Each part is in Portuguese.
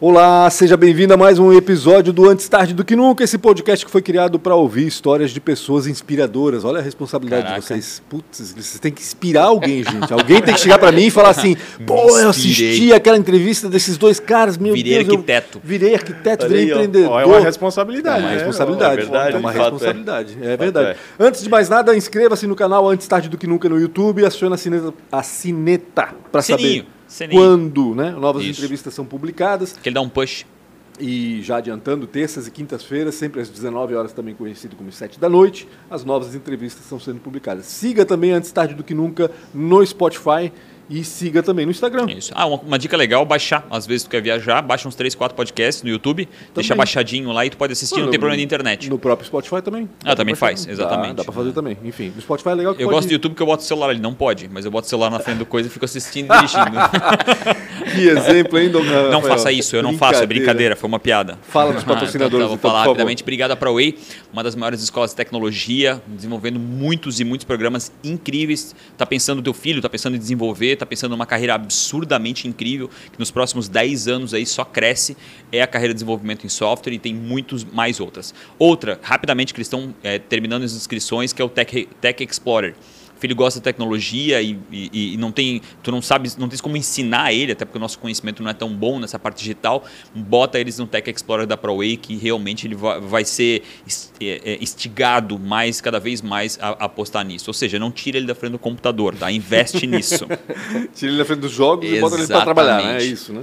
Olá, seja bem-vindo a mais um episódio do Antes Tarde do Que Nunca, esse podcast que foi criado para ouvir histórias de pessoas inspiradoras. Olha a responsabilidade Caraca. de vocês. Putz, vocês têm que inspirar alguém, gente. Alguém tem que chegar para mim e falar assim: pô, eu assisti aquela entrevista desses dois caras, meu Virei Deus. eu arquiteto. virei arquiteto, Olha virei empreendedor. É uma responsabilidade. É uma né? responsabilidade. É verdade, é uma fato, responsabilidade. É, verdade. Antes de mais nada, inscreva-se no canal Antes Tarde do Que Nunca no YouTube e acione a sineta, a sineta para saber quando né, novas Isso. entrevistas são publicadas. Que ele dá um push. E já adiantando, terças e quintas-feiras, sempre às 19 horas, também conhecido como 7 da noite, as novas entrevistas estão sendo publicadas. Siga também Antes Tarde do Que Nunca no Spotify e siga também no Instagram. Isso. Ah, uma, uma dica legal, baixar. Às vezes tu quer viajar, baixa uns 3, 4 podcasts no YouTube, deixa baixadinho lá e tu pode assistir, não No- tem problema de internet. No próprio Spotify também. Ah, também faz, exatamente. Dá, dá pra fazer também. Enfim, no Spotify é legal que Eu pode... gosto do YouTube que eu boto o celular, ele não pode, mas eu boto o celular na frente do coisa e fico assistindo e dirigindo. Que exemplo, hein, Dom não faça isso, eu não faço, é brincadeira, foi uma piada. Fala dos patrocinadores, Ah, então, então, vou falar rapidamente. Obrigado à ProWay, uma das maiores escolas de tecnologia, desenvolvendo muitos e muitos programas incríveis. Tá pensando no teu filho, tá pensando em desenvolver, tá pensando numa carreira absurdamente incrível, que nos próximos 10 anos aí só cresce, é a carreira de desenvolvimento em software e tem muitos mais outras. Outra, rapidamente, que eles estão é, terminando as inscrições, que é o Tech, Tech Explorer filho gosta de tecnologia e, e- e não tem, tu não sabes, não tens como ensinar ele, até porque o nosso conhecimento não é tão bom nessa parte digital, bota eles no Tech Explorer da ProWay que realmente ele vai, vai ser é, é, instigado mais, cada vez mais a, a apostar nisso. Ou seja, não tira ele da frente do computador, tá? Investe nisso. Tira ele na frente dos jogos e bota ele pra trabalhar, né? É Exatamente. isso, né?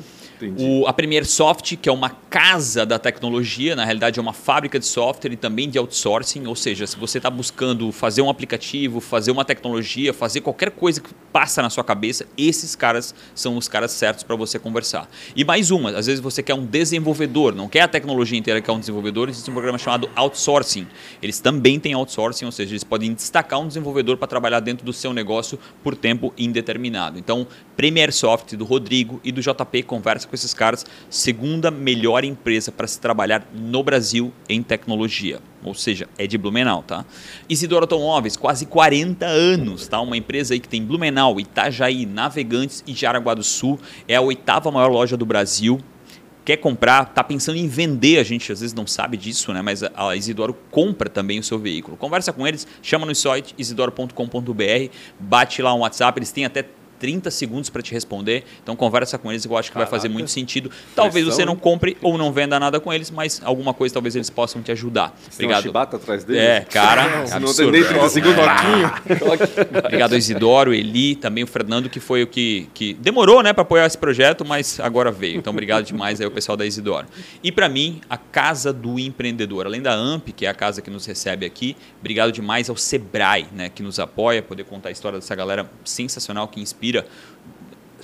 O, a Premier Soft, que é uma casa da tecnologia, na realidade é uma fábrica de software e também de outsourcing, ou seja, se você está buscando fazer um aplicativo, fazer uma tecnologia, fazer qualquer coisa que passa na sua cabeça, esses caras são os caras certos para você conversar. E mais uma, às vezes você quer um desenvolvedor, não quer a tecnologia inteira, quer um desenvolvedor, existe um programa chamado outsourcing. Eles também têm outsourcing, ou seja, eles podem destacar um desenvolvedor para trabalhar dentro do seu negócio por tempo indeterminado. Então, Premier Soft do Rodrigo e do JP conversa com esses caras, segunda melhor empresa para se trabalhar no Brasil em tecnologia. Ou seja, é de Blumenau, tá? Isidoro Automóveis, quase 40 anos, tá? Uma empresa aí que tem Blumenau, Itajaí, Navegantes e Jaraguá do Sul. É a oitava maior loja do Brasil quer comprar, está pensando em vender, a gente às vezes não sabe disso, né? mas a Isidoro compra também o seu veículo. Conversa com eles, chama no site isidoro.com.br, bate lá um WhatsApp, eles têm até 30 segundos para te responder, então conversa com eles, eu acho que vai fazer Caraca. muito sentido. Talvez Pressão, você não compre ou não venda nada com eles, mas alguma coisa talvez eles possam te ajudar. Tem uma Obrigado. chibata atrás dele? É, cara, Se não absurdo. atender 30 segundos, Obrigado ao Isidoro, Eli, também o Fernando, que foi o que, que demorou né, para apoiar esse projeto, mas agora veio. Então, obrigado demais aí ao pessoal da Isidoro. E para mim, a Casa do Empreendedor. Além da AMP, que é a casa que nos recebe aqui, obrigado demais ao Sebrae, né, que nos apoia, poder contar a história dessa galera sensacional que inspira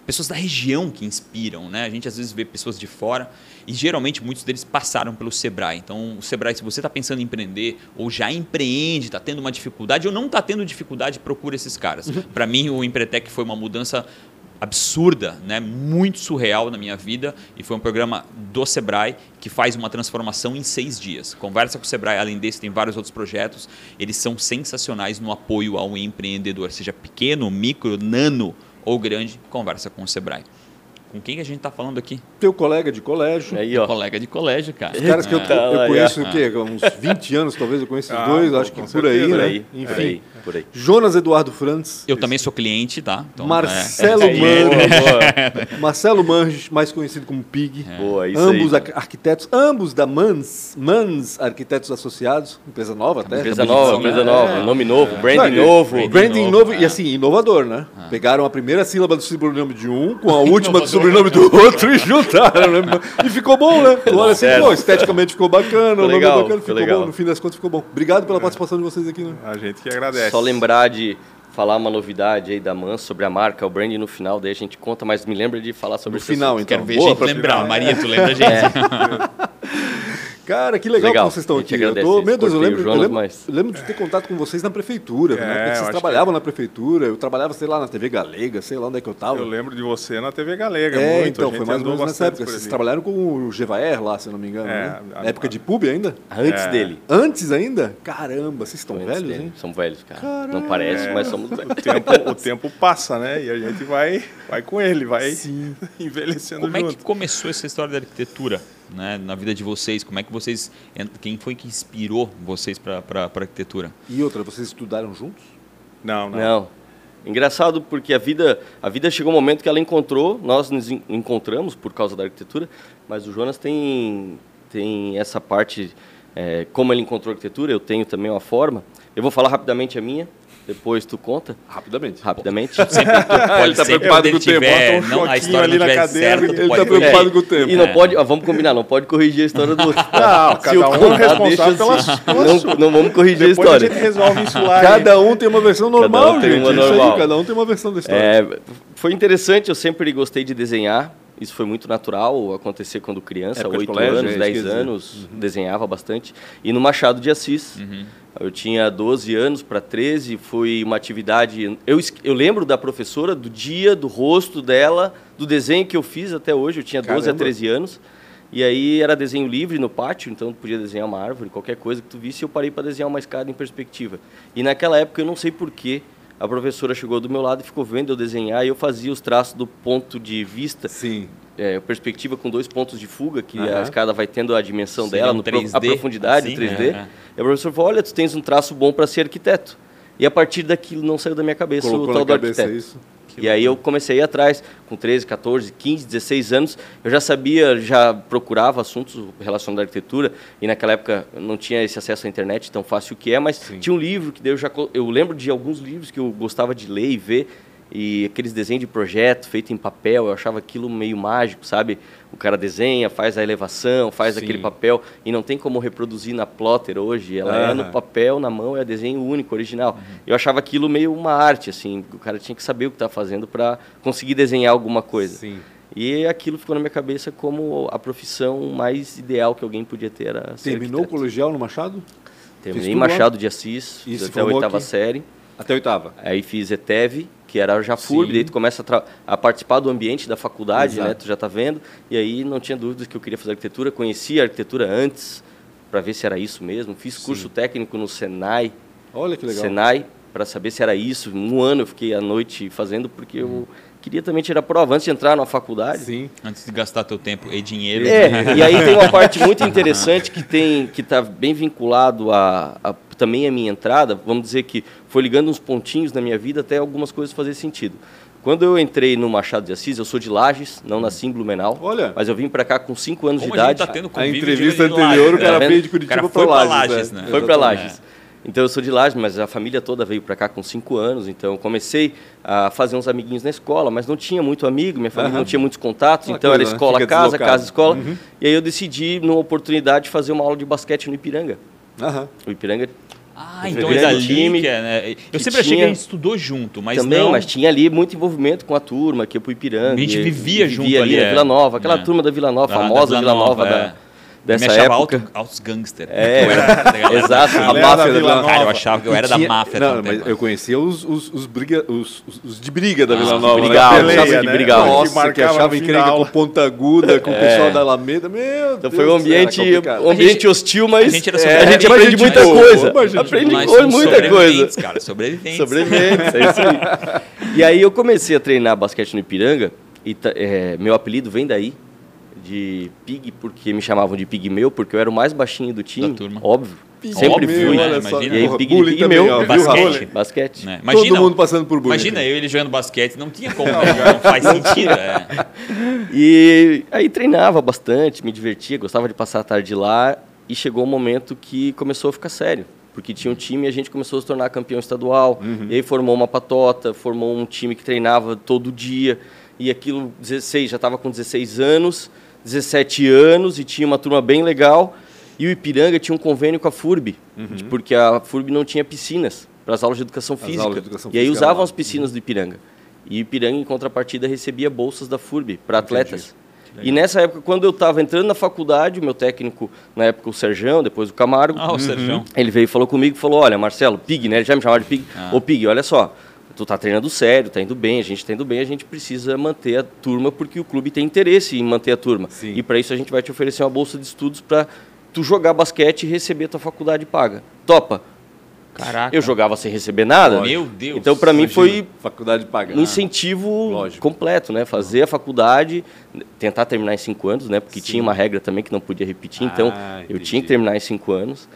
pessoas da região que inspiram, né? A gente às vezes vê pessoas de fora e geralmente muitos deles passaram pelo Sebrae. Então, o Sebrae, se você está pensando em empreender ou já empreende, está tendo uma dificuldade ou não está tendo dificuldade, procura esses caras. Para mim, o Empretec foi uma mudança absurda, né? muito surreal na minha vida e foi um programa do Sebrae que faz uma transformação em seis dias. Conversa com o Sebrae, além desse tem vários outros projetos, eles são sensacionais no apoio ao empreendedor, seja pequeno, micro, nano ou grande, conversa com o Sebrae. Com quem que a gente está falando aqui? Teu colega de colégio. Aí, ó. Colega de colégio, cara. Os caras que eu. Tá eu conheço o quê? Uns 20 anos, talvez, eu conheço os Ah, dois, acho que por aí, né? Por aí, Enfim. por aí, por aí. Jonas Eduardo Frantz. Eu também sou cliente, tá? Então, Marcelo Aí, Manges. Marcelo Manges, mais conhecido como Pig. É. Boa, isso ambos aí. ar- arquitetos, ambos da Mans, Mans Arquitetos Associados, empresa nova até. Empresa de nova, empresa né? nova, nome novo, branding Não, novo. Branding, Branding novo, e é. assim, inovador, né? Pegaram a primeira sílaba do sobrenome de um com a última do sobrenome do outro e juntaram, né? E ficou bom, né? Tu olha assim, pô, esteticamente ficou bacana, o nome legal, é bacana, ficou ficou legal. bom, no fim das contas ficou bom. Obrigado pela participação de vocês aqui, né? A gente que agradece. Só lembrar de falar uma novidade aí da Mans sobre a marca, o branding no final, daí a gente conta, mas me lembra de falar sobre No esse final, assunto. então. Quero ver Boa a gente lembrar. Maria, tu lembra a gente? Cara, que legal, Legal, que vocês estão aqui. Eu tô, meu Deus, eu lembro, eu Jonas, lembro, mas- eu lembro de ter contato com vocês na prefeitura, né? É, eu vocês trabalhavam na prefeitura, eu trabalhava, sei lá, na TV Galega, sei lá onde é que eu tava. Eu lembro de você na TV Galega, É, muito. então, foi mais ou menos nessa época. Vocês trabalharam com o Gevaer lá, se eu não me engano, É, né? a- Na época de pub ainda? Antes É. dele. Antes ainda? Caramba, vocês estão velhos, dele. hein? São velhos, cara. Caralho. Não parece, É. mas somos velhos. O tempo, o tempo passa, né? E a gente vai, vai com ele, vai envelhecendo Como é junto. que começou essa história da arquitetura né, na vida de vocês? Como é que vocês. Quem foi que inspirou vocês para a arquitetura? E outra, vocês estudaram juntos? Não, não. Não. Engraçado porque a vida, a vida chegou um momento que ela encontrou, nós nos en- encontramos por causa da arquitetura, mas o Jonas tem, tem essa parte, é, como ele encontrou a arquitetura, eu tenho também uma forma. Eu vou falar rapidamente a minha, depois tu conta, Rapidamente. rapidamente. Sempre tu pode tá sempre preocupado com o tempo, tiver, um não, a história ali não na cadeira, certa, ele tá pode preocupado com o tempo. E não É. pode, ó, vamos combinar, não pode corrigir a história do outro. Não, Se cada o um é responsável pelas assim, pelas não, não vamos corrigir a Depois a história. gente resolve isso lá. Cada um tem uma versão normal, um tem gente. uma Isso aí, normal. cada um tem uma versão da história. É, foi interessante, eu sempre gostei de desenhar. Isso foi muito natural acontecer quando criança, Época de 8 colégio, é anos, isso 10 que eu ia dizer. anos, desenhava bastante. E no Machado de Assis, eu tinha 12 anos para 13, foi uma atividade. Eu, eu lembro da professora, do dia, do rosto dela, do desenho que eu fiz até hoje, eu tinha 12 a Caramba. 13 anos. E aí era desenho livre no pátio, então tu podia desenhar uma árvore, qualquer coisa que tu visse, eu parei para desenhar uma escada em perspectiva. E naquela época eu não sei porquê, a professora chegou do meu lado e ficou vendo eu desenhar e eu fazia os traços do ponto de vista, Sim. É, perspectiva com dois pontos de fuga, que Aham. a escada vai tendo a dimensão Sim, dela, um no pro- 3D, a profundidade, assim, o 3D. né? E a professora falou, olha, tu tens um traço bom para ser arquiteto. E a partir daquilo não saiu da minha cabeça Colocou o tal do cabeça arquiteto. isso. E aí eu comecei a ir atrás, com 13, 14, 15, 16 anos, eu já sabia, já procurava assuntos relacionados à arquitetura, e naquela época não tinha esse acesso à internet tão fácil que é, mas tinha um livro que eu já eu lembro de alguns livros que eu gostava de ler e ver, e aqueles desenhos de projeto feito em papel, eu achava aquilo meio mágico, sabe? O cara desenha, faz a elevação, faz Sim. aquele papel, e não tem como reproduzir na plotter hoje, ela é no papel, na mão, é desenho único, original. Eu achava aquilo meio uma arte, assim, o cara tinha que saber o que estava fazendo para conseguir desenhar alguma coisa. Sim. E aquilo ficou na minha cabeça como a profissão mais ideal que alguém podia ter era ser Terminou o colegial no Machado? Terminei tudo lá? Machado de Assis, E até a oitava aqui? série. Até a oitava. Aí fiz ETEV, que era já FURB, Sim. daí tu começa a, a participar do ambiente da faculdade, Exato. né? Tu já tá vendo. E aí não tinha dúvidas que eu queria fazer arquitetura. Conheci a arquitetura antes, para ver se era isso mesmo. Fiz curso técnico no Senai, Olha que legal. Senai, para saber se era isso. Um ano eu fiquei à noite fazendo, porque eu queria também tirar prova antes de entrar na faculdade. Sim. Antes de gastar teu tempo e dinheiro. É, e aí tem uma parte muito interessante que tem que está bem vinculado a, a- também a minha entrada. Vamos dizer que foi ligando uns pontinhos na minha vida até algumas coisas fazer sentido. Quando eu entrei no Machado de Assis, eu sou de Lages, não nasci em Blumenau. Olha. Mas eu vim para cá com 5 anos Como de a gente idade. tá tendo A entrevista de anterior, o Lages, cara né? veio de Curitiba cara pra foi pra Lages, Lages, né? né? Foi para. Lages. Então eu sou de Lages, mas a família toda veio para cá com cinco anos. Então eu comecei a fazer uns amiguinhos na escola, mas não tinha muito amigo, minha família Aham. não tinha muitos contatos. Aquela então coisa, era escola, casa, deslocado. casa, escola. Uhum. E aí eu decidi, numa oportunidade, fazer uma aula de basquete no Ipiranga. Aham. O Ipiranga Ah, então é dali time que é, né? Eu sempre achei que tinha- a gente estudou junto, mas também, não. mas tinha ali muito envolvimento com a turma, que ia pro Ipiranga. A gente vivia e junto ali ali, na é. Vila Nova, aquela É. turma da Vila Nova, Da- da famosa Vila Nova, é. da, dessa me achava época. Alto, altos gangster. É, Eu era- galera exato. A máfia da Vila Nova. Cara, eu achava que eu era da máfia Não, também. mas eu conhecia os, os, os, briga, os, os- de briga da Ah, Vila Nova. brigavam, né? peleia, Achava que né? brigavam. Que Nossa, que marcava achava encrenca da com ponta aguda, com o É. pessoal da Alameda. Meu Então Deus foi um ambiente, um ambiente hostil, mas a gente é, a gente aprende muita coisa. Aprende muita coisa. sobreviventes, cara, sobreviventes. Sobreviventes, é isso aí. E aí eu comecei a treinar basquete no Ipiranga, e é, meu apelido vem daí, de Pig, porque me chamavam de Pigmeu, porque eu era o mais baixinho do time, Da turma. óbvio. Pigmeu, Sempre Óbvio, fui. né? Imagina. E aí, Pig, bullying também, ó, viu, Basquete. Basquete. Né? Todo Imagina, mundo passando por bullying. imagina eu e ele jogando basquete, não tinha como, né? não faz sentido. É. E aí treinava bastante, me divertia, gostava de passar a tarde lá. E chegou um momento que começou a ficar sério. Porque tinha um time e a gente começou a se tornar campeão estadual. E aí formou uma patota, formou um time que treinava todo dia. E aquilo, 16, já estava com 16 anos, 17 anos e tinha uma turma bem legal. E o Ipiranga tinha um convênio com a FURB, porque a FURB não tinha piscinas para as aulas de educação física. de educação e aí física usavam as piscinas do Ipiranga. E o Ipiranga, em contrapartida, recebia bolsas da FURB para atletas. E nessa época, quando eu estava entrando na faculdade, o meu técnico, na época o Serjão, depois o Camargo, Ah, o Sérgio. ele veio e falou comigo e falou: Olha, Marcelo, Pig, né? Ele já me chamava de Pig. Ah. Ô, Pig, olha só, tu tá treinando sério, tá indo bem, a gente tá indo bem, a gente precisa manter a turma porque o clube tem interesse em manter a turma. Sim. E para isso a gente vai te oferecer uma bolsa de estudos para tu jogar basquete e receber tua faculdade paga. Topa. Caraca. Eu jogava sem receber nada. Meu Deus. Então, para mim, foi Faculdade paga. um incentivo Lógico. completo, né? Fazer a faculdade, tentar terminar em cinco anos, né? Porque Sim. tinha uma regra também que não podia repetir, então Ah, eu entendi. tinha que terminar em cinco anos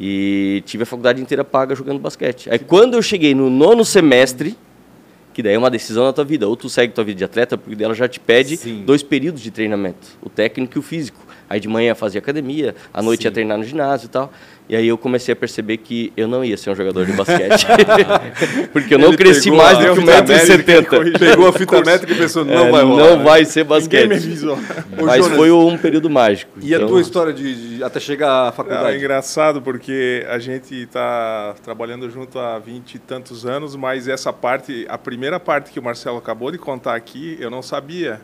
e tive a faculdade inteira paga jogando basquete. Aí quando eu cheguei no nono semestre, que daí é uma decisão na tua vida, ou tu segue tua vida de atleta, porque dela já te pede Sim. dois períodos de treinamento, o técnico e o físico. Aí de manhã fazia academia, à noite Sim. ia treinar no ginásio e tal. E aí eu comecei a perceber que eu não ia ser um jogador de basquete. porque eu não Ele cresci mais a do que fita métrica, 1,70m. Pegou a fita métrica e pensou, não É, vai rolar. não né? vai ser basquete. Mas Jonas, foi um período mágico. E a Então, tua história de, de- até chegar à Não, é faculdade? engraçado porque a gente está trabalhando junto há vinte e tantos anos, mas essa parte, a primeira parte que o Marcelo acabou de contar aqui, eu não sabia.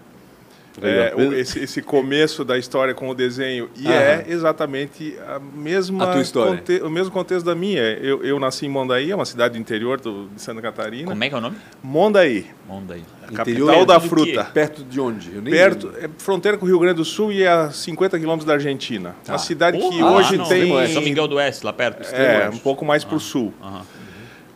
É, Legal. o- esse, esse começo da história com o desenho. E Aham. é exatamente a mesma A tua história. conte- o mesmo contexto da minha. Eu, eu nasci em Mondaí, é uma cidade do interior do- de Santa Catarina. Como é que é o nome? Mondaí, Monda aí. a Interior capital da do quê? fruta. Perto de onde? Eu nem Perto, lembro. é fronteira com o Rio Grande do Sul e a 50 quilômetros da Argentina. Tá. Uma cidade que Porra, hoje lá no- tem. São Miguel do Oeste, lá perto. É, um pouco mais para o sul. Aham.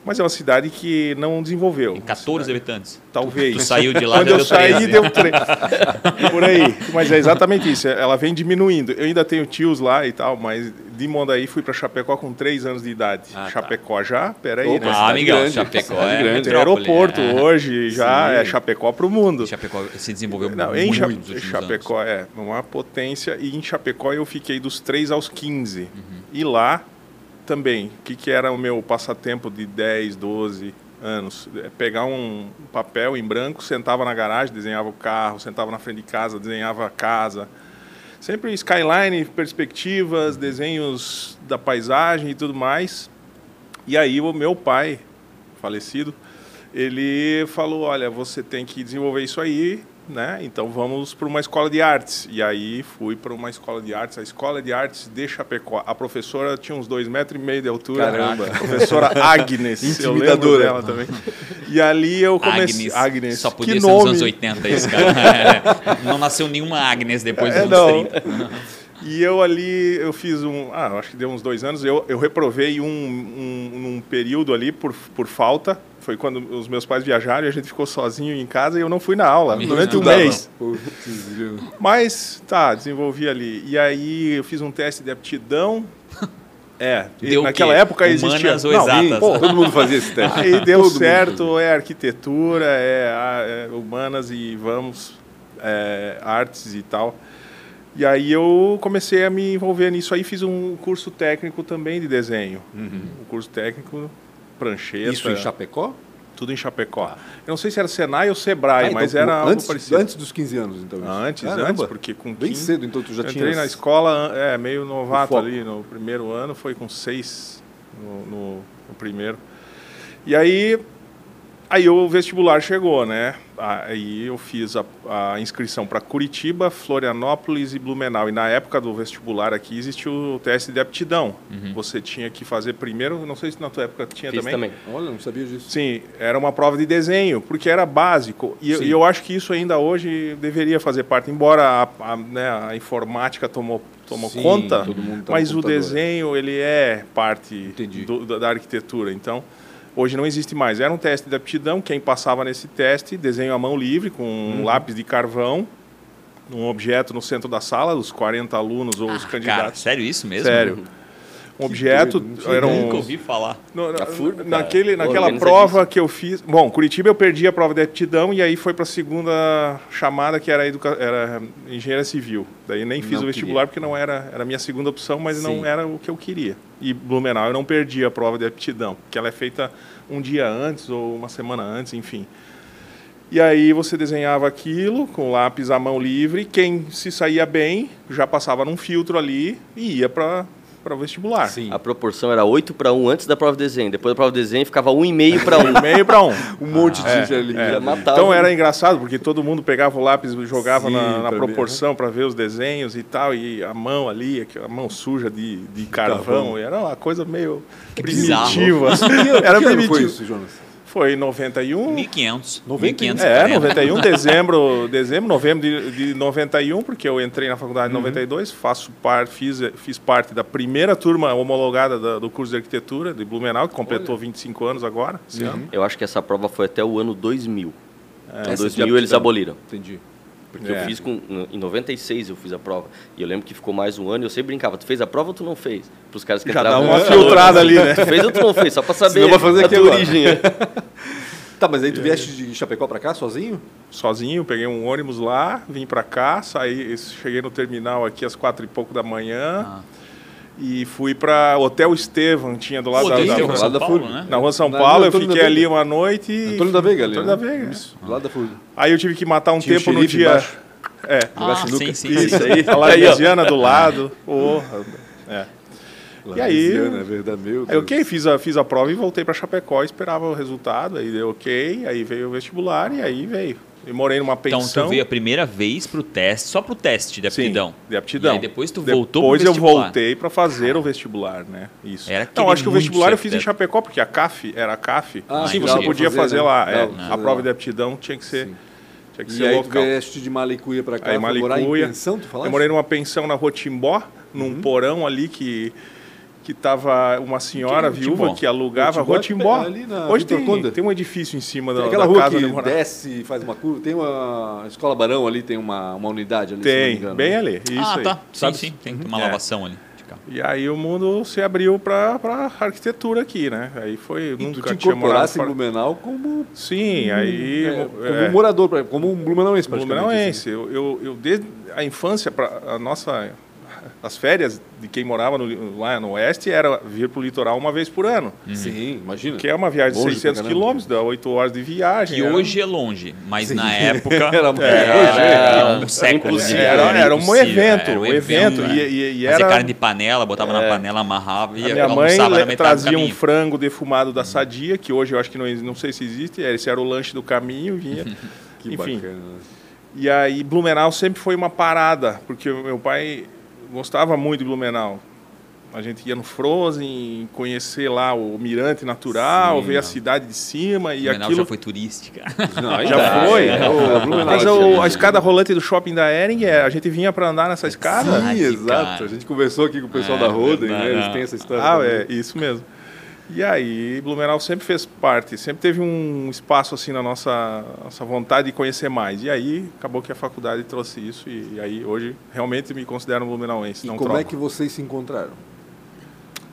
Mas é uma cidade que não desenvolveu. Tem 14 habitantes. Talvez. Tu saiu de lá Quando eu saí, 13. deu três. Por aí. Mas é exatamente isso. Ela vem diminuindo. Eu ainda tenho tios lá e tal, mas de Mondaí fui para Chapecó com 3 anos de idade. Ah, tá. Chapecó já? Peraí, Opa, né? Ah, cidade Miguel, grande, Chapecó cidade é grande. Tem aeroporto é. hoje, já Sim. é Chapecó para o mundo. Chapecó se desenvolveu Não, muito em Cha- Chapecó é uma potência e em Chapecó eu fiquei dos 3 aos 15. E lá também, o que, que era o meu passatempo de 10, 12 anos? É pegar um papel em branco, sentava na garagem, desenhava o carro, sentava na frente de casa, desenhava a casa. Sempre skyline, perspectivas, desenhos da paisagem e tudo mais. E aí o meu pai, falecido, ele falou, olha, você tem que desenvolver isso aí, né? Então vamos para uma escola de artes. E aí fui para uma escola de artes, a escola de artes de Chapecó. A professora tinha uns dois metros e meio de altura. Caramba. A professora Agnes, eu Intimidadora. dela também. E ali eu comecei... Agnes. Só podia que ser nome. nos anos 80 esse cara. É. Não nasceu nenhuma Agnes depois dos É, anos não. 30. E eu ali, eu fiz um, ah, acho que deu uns dois anos, eu, eu reprovei um, um, um período ali por, por falta. Foi quando os meus pais viajaram e a gente ficou sozinho em casa e eu não fui na aula Meu durante um mês. Mas, tá, desenvolvi ali. E aí eu fiz um teste de aptidão. É, Deu naquela época existia... Humanas ou Não, exatas? Pô, todo mundo fazia esse teste. Aí deu Todo mundo certo, é arquitetura, é, é humanas e vamos, é, artes e tal. E aí eu comecei a me envolver nisso aí, fiz um curso técnico também de desenho. Um curso técnico, prancheta, Isso em Chapecó? tudo em Chapecó. Eu não sei se era Senai ou Sebrae, Ah, então, mas era algo antes, parecido. antes dos 15 anos, então. isso. Antes, Caramba. antes, porque com Bem 15 cedo, então tu já tinha. entrei na escola, é, meio novato ali no primeiro ano, foi com seis no, no- no primeiro. E aí, aí o vestibular chegou, né? Aí eu fiz a, a inscrição para Curitiba, Florianópolis e Blumenau. E na época do vestibular aqui existia o teste de aptidão. Você tinha que fazer primeiro, não sei se na tua época tinha Fiz também. também. Olha, não sabia disso. Sim, era uma prova de desenho, porque era básico. E, eu- e eu acho que isso ainda hoje deveria fazer parte, embora a, a, né, a informática tomou, tomou Sim, conta, todo mundo tá mas o desenho ele é parte do- da, da arquitetura. Então, hoje não existe mais. Era um teste de aptidão, quem passava nesse teste, desenho à mão livre, com Uhum. um lápis de carvão, um objeto no centro da sala, os 40 alunos ou os Ah, Cara, candidatos. sério isso mesmo? Sério. Um objeto, tinha era um, Nunca ouvi falar. no- na- FURB, naquele, naquela prova que eu fiz. Bom, Curitiba eu perdi a prova de aptidão e aí foi para a segunda chamada, que era, educa, era engenharia civil. Daí nem fiz Não o vestibular queria. porque não era, era a minha segunda opção, mas Sim. não era o que eu queria. E Blumenau eu não perdi a prova de aptidão, que ela é feita um dia antes ou uma semana antes, enfim. E aí você desenhava aquilo com lápis à mão livre. Quem se saía bem já passava num filtro ali e ia para para o vestibular. Sim. A proporção era 8 para 1 antes da prova de desenho. Depois da prova de desenho ficava 1,5 para 1. Meio para um. Um monte de É, gente ali. é. Então era engraçado, porque todo mundo pegava o lápis e jogava Sim, na, na pra proporção para ver os desenhos e tal, e a mão ali, aquela mão suja de, de carvão, era uma coisa meio bizarro. primitiva. Que era ano foi primitivo. isso, Jonas? Foi em 91. 1500. 91. 1500. É, 91, dezembro, dezembro, novembro de, de 91, porque eu entrei na faculdade em 92, faço par, fiz, fiz parte da primeira turma homologada da- do curso de arquitetura de Blumenau, que completou 25 anos agora, esse ano. Eu acho que essa prova foi até o ano 2000. Em Essa de 2000 eles aboliram. Entendi. Porque É. eu fiz com, em 96 eu fiz a prova. E eu lembro que ficou mais um ano e eu sempre brincava, tu fez a prova ou tu não fez? Para os caras que Já dá entravam uma no- filtrada ali, né? Tu fez ou tu não fez? Só para saber Senão vai fazer a aqui tua agora. origem. é. Tá, mas aí tu vieste de Chapecó pra cá sozinho? sozinho, peguei um ônibus lá, vim pra cá, saí, cheguei no terminal aqui às quatro e pouco da manhã Ah. E fui pra Hotel Estevam, tinha do lado Pô, da, da- o São da Paulo, Fúria. né? na rua São Na- Paulo, eu fiquei ali uma noite e... Antônio da Veiga ali, Antônio né? da Veiga, Isso, do lado da Fúria. Aí eu tive que matar um Tinha tempo no dia... embaixo. É, Ah, sim, sim, isso sim. aí, a. Ladesiana do lado. Porra, é. E aí- Louisiana, é verdade, meu Aí, ok, fiz a, fiz a prova e voltei para Chapecó, esperava o resultado, aí deu ok, aí veio o vestibular e aí veio. E morei numa Então pensão. tu veio a primeira vez pro teste, só pro teste de Sim, aptidão. de aptidão. E aí depois tu voltou Depois eu voltei para fazer o vestibular, né? Isso. Era Não, acho que o vestibular eu fiz em. Chapecó, porque a CAF era a CAF. Ah, Sim, você podia fazer, fazer, né? lá. É. pra a prova de aptidão tinha que ser, Sim. tinha que E ser aí tu local. vieste de Malicuia pra cá, Aí foi morar em Malicuia. pensão, tu falaste? Eu morei numa pensão na Rua Timbó, num Uhum. porão ali que que tava uma senhora Que é viúva Timbó? que alugava Rua Rua Timbó Timbó. é ali na Hoje tem, tem um edifício em cima da, Tem aquela da rua casa que desce e faz uma curva, tem uma Escola Barão ali, tem uma, uma unidade ali, se não me Tem, engano. bem ali. Isso ah, aí. tá. Sim, Sabe? sim. Tem uma É. lavação ali. E aí o mundo se abriu para para arquitetura aqui, né? Aí foi E tu nunca te tinha morado em. Blumenau como, Sim, aí é, é, como morador, pra- como um blumenauense praticamente. Blumenauense. Eu, eu, eu desde a infância para a nossa as férias de quem morava no, lá no oeste era vir para o litoral uma vez por ano, assim. Sim, imagina. que é uma viagem de Longe 600 pra caramba. quilômetros, dá 8 horas de viagem. Que era- hoje é longe, mas Sim. na época Era- era, é, um século. de- Era, era um evento, era um evento. né? E, e, e Fazia era, carne de panela, botava na panela, amarrava e A minha mãe na trazia um frango defumado da Sadia, que hoje eu acho que não, não sei se existe, esse era o lanche do caminho, vinha. Que Enfim. bacana. E aí Blumenau sempre foi uma parada, porque o meu pai gostava muito de Blumenau. A gente ia no Frozen, conhecer lá o mirante natural, Sim, ver a não. cidade de cima e Blumenau aquilo já foi turística. Não, já é, foi. é, o Mas é o- a escada rolante do shopping da Ering, é, a gente vinha para andar nessa escada. Sim, exato. cara. A gente conversou aqui com o pessoal É, da Roden, né? Eles é. têm essa história. Ah, também. é, isso mesmo. E aí, Blumenau sempre fez parte, sempre teve um espaço assim na nossa, nossa vontade de conhecer mais. E aí, acabou que a faculdade trouxe isso e, e aí hoje realmente me considero um blumenauense, E como troco. é que vocês se encontraram?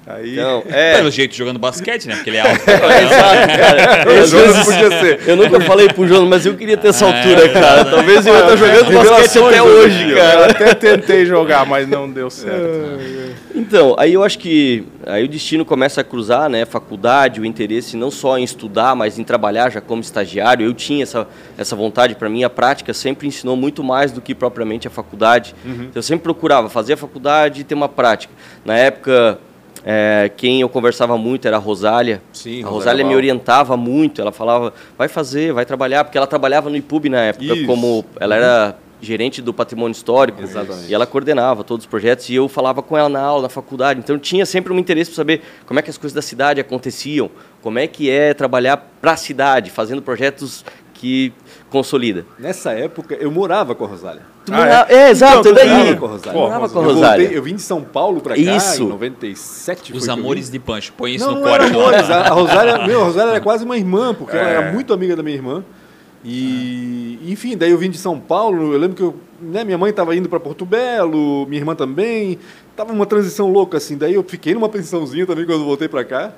Aí, Então, é. Pelo jeito jogando basquete, né? Porque ele é alto. Exato, cara. Às vezes podia ser. Eu nunca falei pro Jonas, mas eu queria ter essa É, altura, cara. verdade. Talvez eu ia estar jogando basquete até hoje, eu cara. até tentei jogar, mas não deu certo. Então, aí eu acho que aí o destino começa a cruzar, né? Faculdade, o interesse não só em estudar, mas em trabalhar já como estagiário. Eu tinha essa, essa vontade para mim. A prática sempre ensinou muito mais do que propriamente a faculdade. Então, eu sempre procurava fazer a faculdade e ter uma prática. Na época, é, quem eu conversava muito era a Rosália. Sim, a Rosália Rosália me Val. orientava muito. Ela falava, vai fazer, vai trabalhar, porque ela trabalhava no IPUB na época, Isso. como ela era gerente do patrimônio histórico. Exatamente. E ela coordenava todos os projetos e eu falava com ela na aula, na faculdade. Então tinha sempre um interesse para saber como é que as coisas da cidade aconteciam, como é que é trabalhar para a cidade, fazendo projetos que consolida. Nessa época, eu morava com a Rosália. Tu Ah, morava- é? exato, Então, daí. morava com. Morava com a eu, Rosália. voltei- eu vim de São Paulo pra cá Isso. em 97. foi Os amores de Pancho. Põe isso Não, no não era corte. amores. A, a Rosália, meu, a Rosália era quase uma irmã, porque ela É. era muito amiga da minha irmã. E, enfim, daí eu vim de São Paulo. Eu lembro que eu, né, minha mãe estava indo para Porto Belo, minha irmã também. Tava uma transição louca assim. Daí eu fiquei numa pensãozinha também quando eu voltei para cá.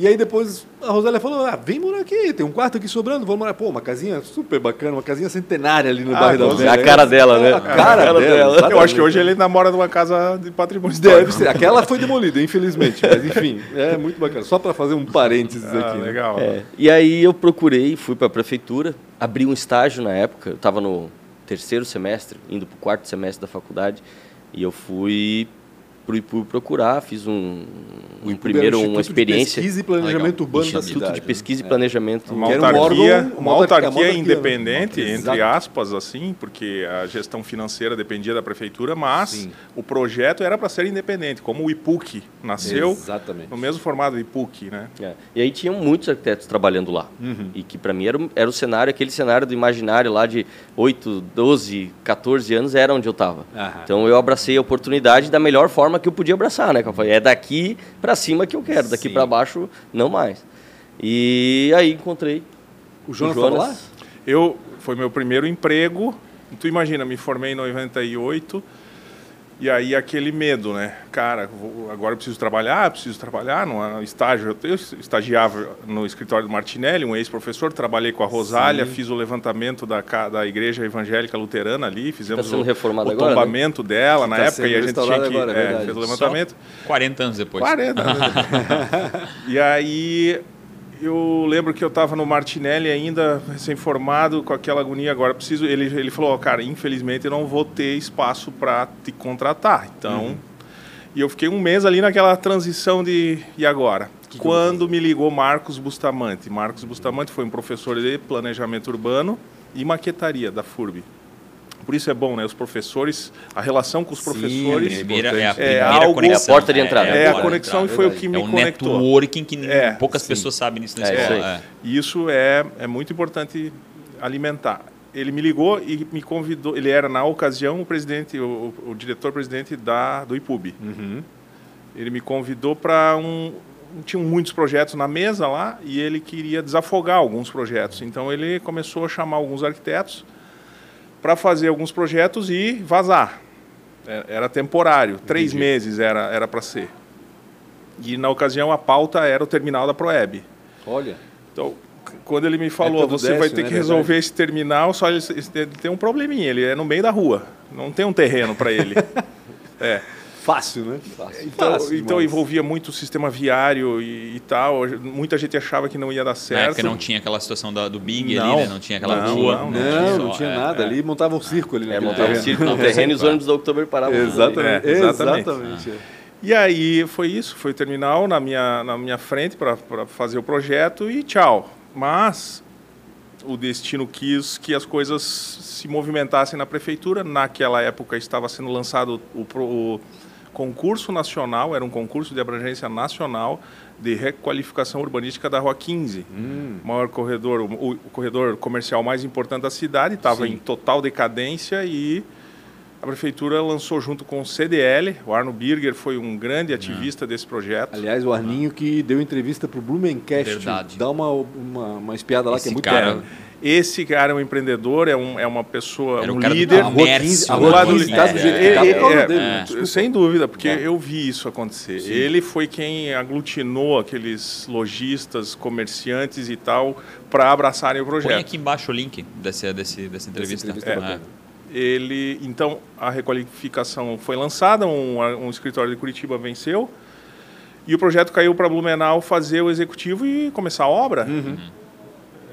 E aí depois a Rosália falou: ah, vem morar aqui, tem um quarto aqui sobrando, vamos morar. Pô, uma casinha super bacana, uma casinha centenária ali no Ah, bairro da Velha. A cara dela, né? A cara, A cara dela. dela. Eu acho que hoje ele namora numa casa de patrimônio Deve histórico. ser. Aquela foi demolida, infelizmente. Mas enfim, é muito bacana. Só para fazer um parênteses Ah, aqui. né? legal. É, E aí eu procurei, fui para a prefeitura, abri um estágio na época, eu estava no terceiro semestre, indo para o quarto semestre da faculdade, e eu fui IPU procurar, fiz um, um primeiro uma experiência. Pesquisa e Planejamento Legal. Urbano da Instituto cidade. de Pesquisa e Planejamento. Uma Que era um autarquia, uma uma autarquia, né? independente, entre aspas, assim, porque a gestão financeira dependia da prefeitura, mas Sim. o projeto era para ser independente, como o IPUC nasceu Exatamente. no mesmo formato do IPUC, né? É. E aí tinham muitos arquitetos trabalhando lá. Uhum. E que para mim era, o- era o cenário, aquele cenário do imaginário lá de 8, 12, 14 anos era onde eu estava. Então eu abracei a oportunidade da melhor forma que eu podia abraçar, né? Que eu falei, é daqui para cima que eu quero, daqui para baixo não mais. E aí encontrei O Jonas estava lá? Eu foi meu primeiro emprego. Tu imagina, me formei em 98 e aí aquele medo, né? Cara, vou- agora eu preciso trabalhar, preciso trabalhar no estágio. Eu estagiava no escritório do Martinelli, um ex-professor, trabalhei com a Rosália, fiz o levantamento da, da igreja evangélica luterana ali, fizemos sendo o, reformada o agora, né? tombamento dela Que na tá época e a gente tinha que agora, é é, fez o Só levantamento. 40 anos depois. 40 anos. e aí eu lembro que eu estava no Martinelli ainda, recém-formado, com aquela agonia. Agora preciso. Ele, ele falou: "Ó, cara, infelizmente eu não vou ter espaço para te contratar. Então. E eu fiquei um mês ali naquela transição de. E agora? Quando me ligou Marcos Bustamante. Marcos Bustamante foi um professor de planejamento urbano e maquetaria da FURB. Por isso é bom, né? Os professores, a relação com os Sim, professores. Primeira, é a É primeira algo- conexão. É a porta de entrada. É, a porta de conexão e foi o que me É um conectou. networking que É, poucas sim. pessoas sabem nisso na É, escola. é. E isso é, é muito importante alimentar. Ele me ligou e me convidou. Ele era, na ocasião, o presidente, o, o diretor-presidente da, do IPUB. Uhum. Ele me convidou para um. Tinham muitos projetos na mesa lá e ele queria desafogar alguns projetos. Então ele começou a chamar alguns arquitetos para fazer alguns projetos e vazar. É- Era temporário, três Entendi. meses era era para ser. E na ocasião a pauta era o terminal da Proeb. Olha. Então, quando ele me falou, do você vai Décio, ter né? que resolver Verdade. esse terminal, só ele, ele tem um probleminha, ele é no meio da rua, não tem um terreno para ele. é. Fácil, né? Então, Fácil então envolvia muito o sistema viário e, e tal. Muita gente achava que não ia dar Na certo. época não tinha aquela situação da- do Big Não. ali, né? Não tinha aquela Não, rua. não, tinha Não, só- não tinha é, nada. é. Ali montava um circo ali. É, montava um circo no terreno e os ônibus da Oktober paravam. Exatamente. É, exatamente. exatamente. E aí foi isso, foi o terminal na minha, na minha frente para fazer o projeto e tchau. Mas o destino quis que as coisas se movimentassem na prefeitura. Naquela época estava sendo lançado o, o concurso nacional, era um concurso de abrangência nacional de requalificação urbanística da Rua 15. Hum. O maior corredor, o, o corredor comercial mais importante da cidade, estava em total decadência e a prefeitura lançou junto com o CDL, o Arno Birger foi um grande ativista desse projeto. Aliás, o Arninho que deu entrevista pro Blumencast. Verdade. Dá uma, uma, uma espiada lá que é muito cara- bom. Esse cara é um empreendedor, é, um, é uma pessoa, Era um o cara do líder. A Rua comércio. 15, a Do Rua lado 15 de- do jeito que É, tá é, é, dele. é. Desculpa. Sem dúvida, porque É. eu vi isso acontecer. Ele foi quem aglutinou aqueles lojistas, comerciantes e tal, para abraçarem o Põe projeto. aqui embaixo o link desse, desse, dessa entrevista. entrevista É. bacana. Ele então a requalificação foi lançada um, um escritório de Curitiba venceu e o projeto caiu para Blumenau fazer o executivo e começar a obra Uhum.